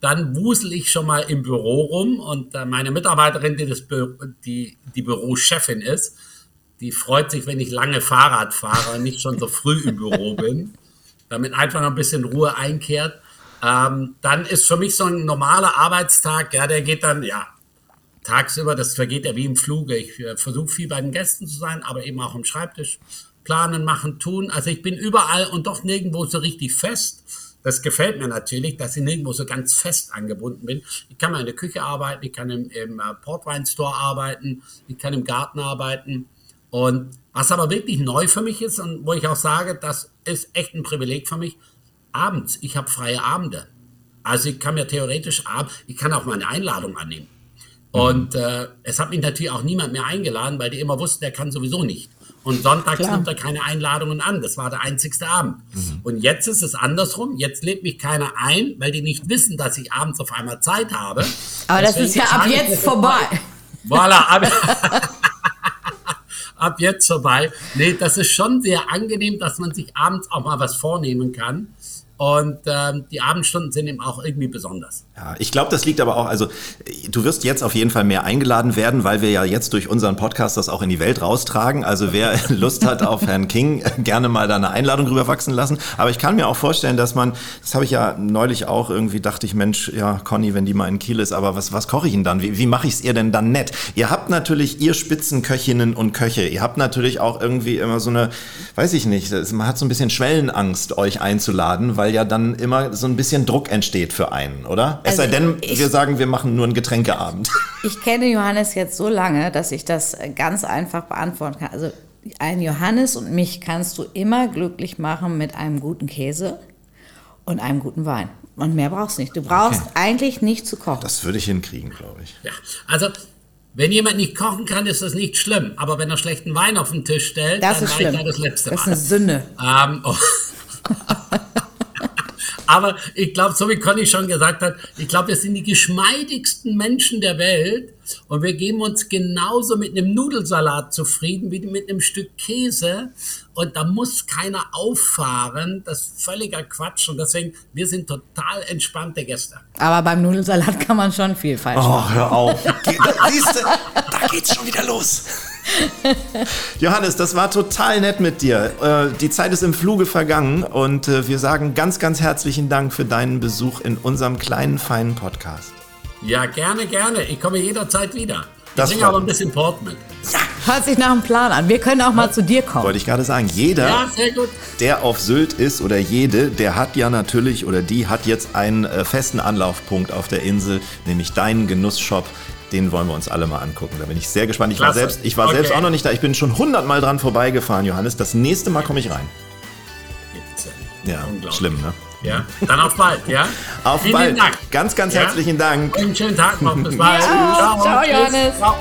Dann wusel ich schon mal im Büro rum und äh, meine Mitarbeiterin, die, das Bü die die Bürochefin ist, die freut sich, wenn ich lange Fahrrad fahre und nicht schon so früh im Büro bin, [LAUGHS] damit einfach noch ein bisschen Ruhe einkehrt. Ähm, dann ist für mich so ein normaler Arbeitstag, ja, der geht dann, ja, tagsüber, das vergeht ja wie im Fluge. Ich äh, versuche viel bei den Gästen zu sein, aber eben auch am Schreibtisch. Planen, machen, tun. Also ich bin überall und doch nirgendwo so richtig fest. Das gefällt mir natürlich, dass ich nirgendwo so ganz fest angebunden bin. Ich kann mal in der Küche arbeiten, ich kann im, im äh, Portwein-Store arbeiten, ich kann im Garten arbeiten. Und was aber wirklich neu für mich ist und wo ich auch sage, das ist echt ein Privileg für mich, abends, ich habe freie Abende. Also ich kann mir theoretisch ab, ich kann auch meine Einladung annehmen. Und äh, es hat mich natürlich auch niemand mehr eingeladen, weil die immer wussten, der kann sowieso nicht. Und sonntags nimmt er keine Einladungen an. Das war der einzigste Abend. Und jetzt ist es andersrum. Jetzt lädt mich keiner ein, weil die nicht wissen, dass ich abends auf einmal Zeit habe. Aber das Deswegen ist ja ab jetzt vorbei. Voilà, ab, [LAUGHS] ab jetzt vorbei. Nee, das ist schon sehr angenehm, dass man sich abends auch mal was vornehmen kann. Und ähm, die Abendstunden sind eben auch irgendwie besonders. Ja, ich glaube, das liegt aber auch, also du wirst jetzt auf jeden Fall mehr eingeladen werden, weil wir ja jetzt durch unseren Podcast das auch in die Welt raustragen. Also wer [LAUGHS] Lust hat auf Herrn King, [LAUGHS] gerne mal da eine Einladung rüberwachsen lassen. Aber ich kann mir auch vorstellen, dass man, das habe ich ja neulich auch irgendwie, dachte ich, Mensch, ja, Conny, wenn die mal in Kiel ist, aber was, was koche ich denn dann? Wie, wie mache ich es ihr denn dann nett? Ihr habt natürlich, ihr Spitzenköchinnen und Köche, ihr habt natürlich auch irgendwie immer so eine, weiß ich nicht, man hat so ein bisschen Schwellenangst, euch einzuladen, weil ja dann immer so ein bisschen Druck entsteht für einen, oder? Es Also sei denn, ich- wir sagen, wir machen nur einen Getränkeabend. Ich kenne Johannes jetzt so lange, dass ich das ganz einfach beantworten kann. Also ein Johannes und mich kannst du immer glücklich machen mit einem guten Käse und einem guten Wein. Und mehr brauchst du nicht. Du brauchst eigentlich nicht zu kochen. Das würde ich hinkriegen, glaube ich. Ja, also wenn jemand nicht kochen kann, ist das nicht schlimm. Aber wenn er schlechten Wein auf den Tisch stellt, Das dann ist reicht schlimm. ja das letzte Das ist Mal. eine Sünde. Ähm, [LAUGHS] oh. [LAUGHS] Aber ich glaube, so wie Conny schon gesagt hat, ich glaube, wir sind die geschmeidigsten Menschen der Welt und wir geben uns genauso mit einem Nudelsalat zufrieden wie mit einem Stück Käse und da muss keiner auffahren. Das ist völliger Quatsch und deswegen, wir sind total entspannte Gäste. Aber beim Nudelsalat kann man schon viel falsch machen. Oh, hör auf. [LAUGHS] Siehst du, da geht's schon wieder los. [LAUGHS] Johannes, das war total nett mit dir. Äh, Die Zeit ist im Fluge vergangen und äh, wir sagen ganz, ganz herzlichen Dank für deinen Besuch in unserem kleinen, feinen Podcast. Ja, gerne, gerne. Ich komme jederzeit wieder. Ich Das bringe freut aber ein bisschen Port mit. Hört sich nach einem Plan an. Wir können auch mal zu dir kommen. Wollte ich gerade sagen, jeder, Ja, sehr gut. der auf Sylt ist oder jede, der hat ja natürlich oder die hat jetzt einen äh, festen Anlaufpunkt auf der Insel, nämlich deinen Genussshop. Den wollen wir uns alle mal angucken. Da bin ich sehr gespannt. Ich war Klasse. selbst, ich war Okay. selbst auch noch nicht da. Ich bin schon hundertmal dran vorbeigefahren, Johannes. Das nächste Mal komme ich rein. Ja. Ja, schlimm, ne? Ja, dann auf bald, ja? [LAUGHS] Auf Vielen bald. Dank. Ganz, ganz Ja? herzlichen Dank. Einen schönen Tag noch. Bis bald. [LAUGHS] Ja, ciao, Tschüss. Johannes. Ciao.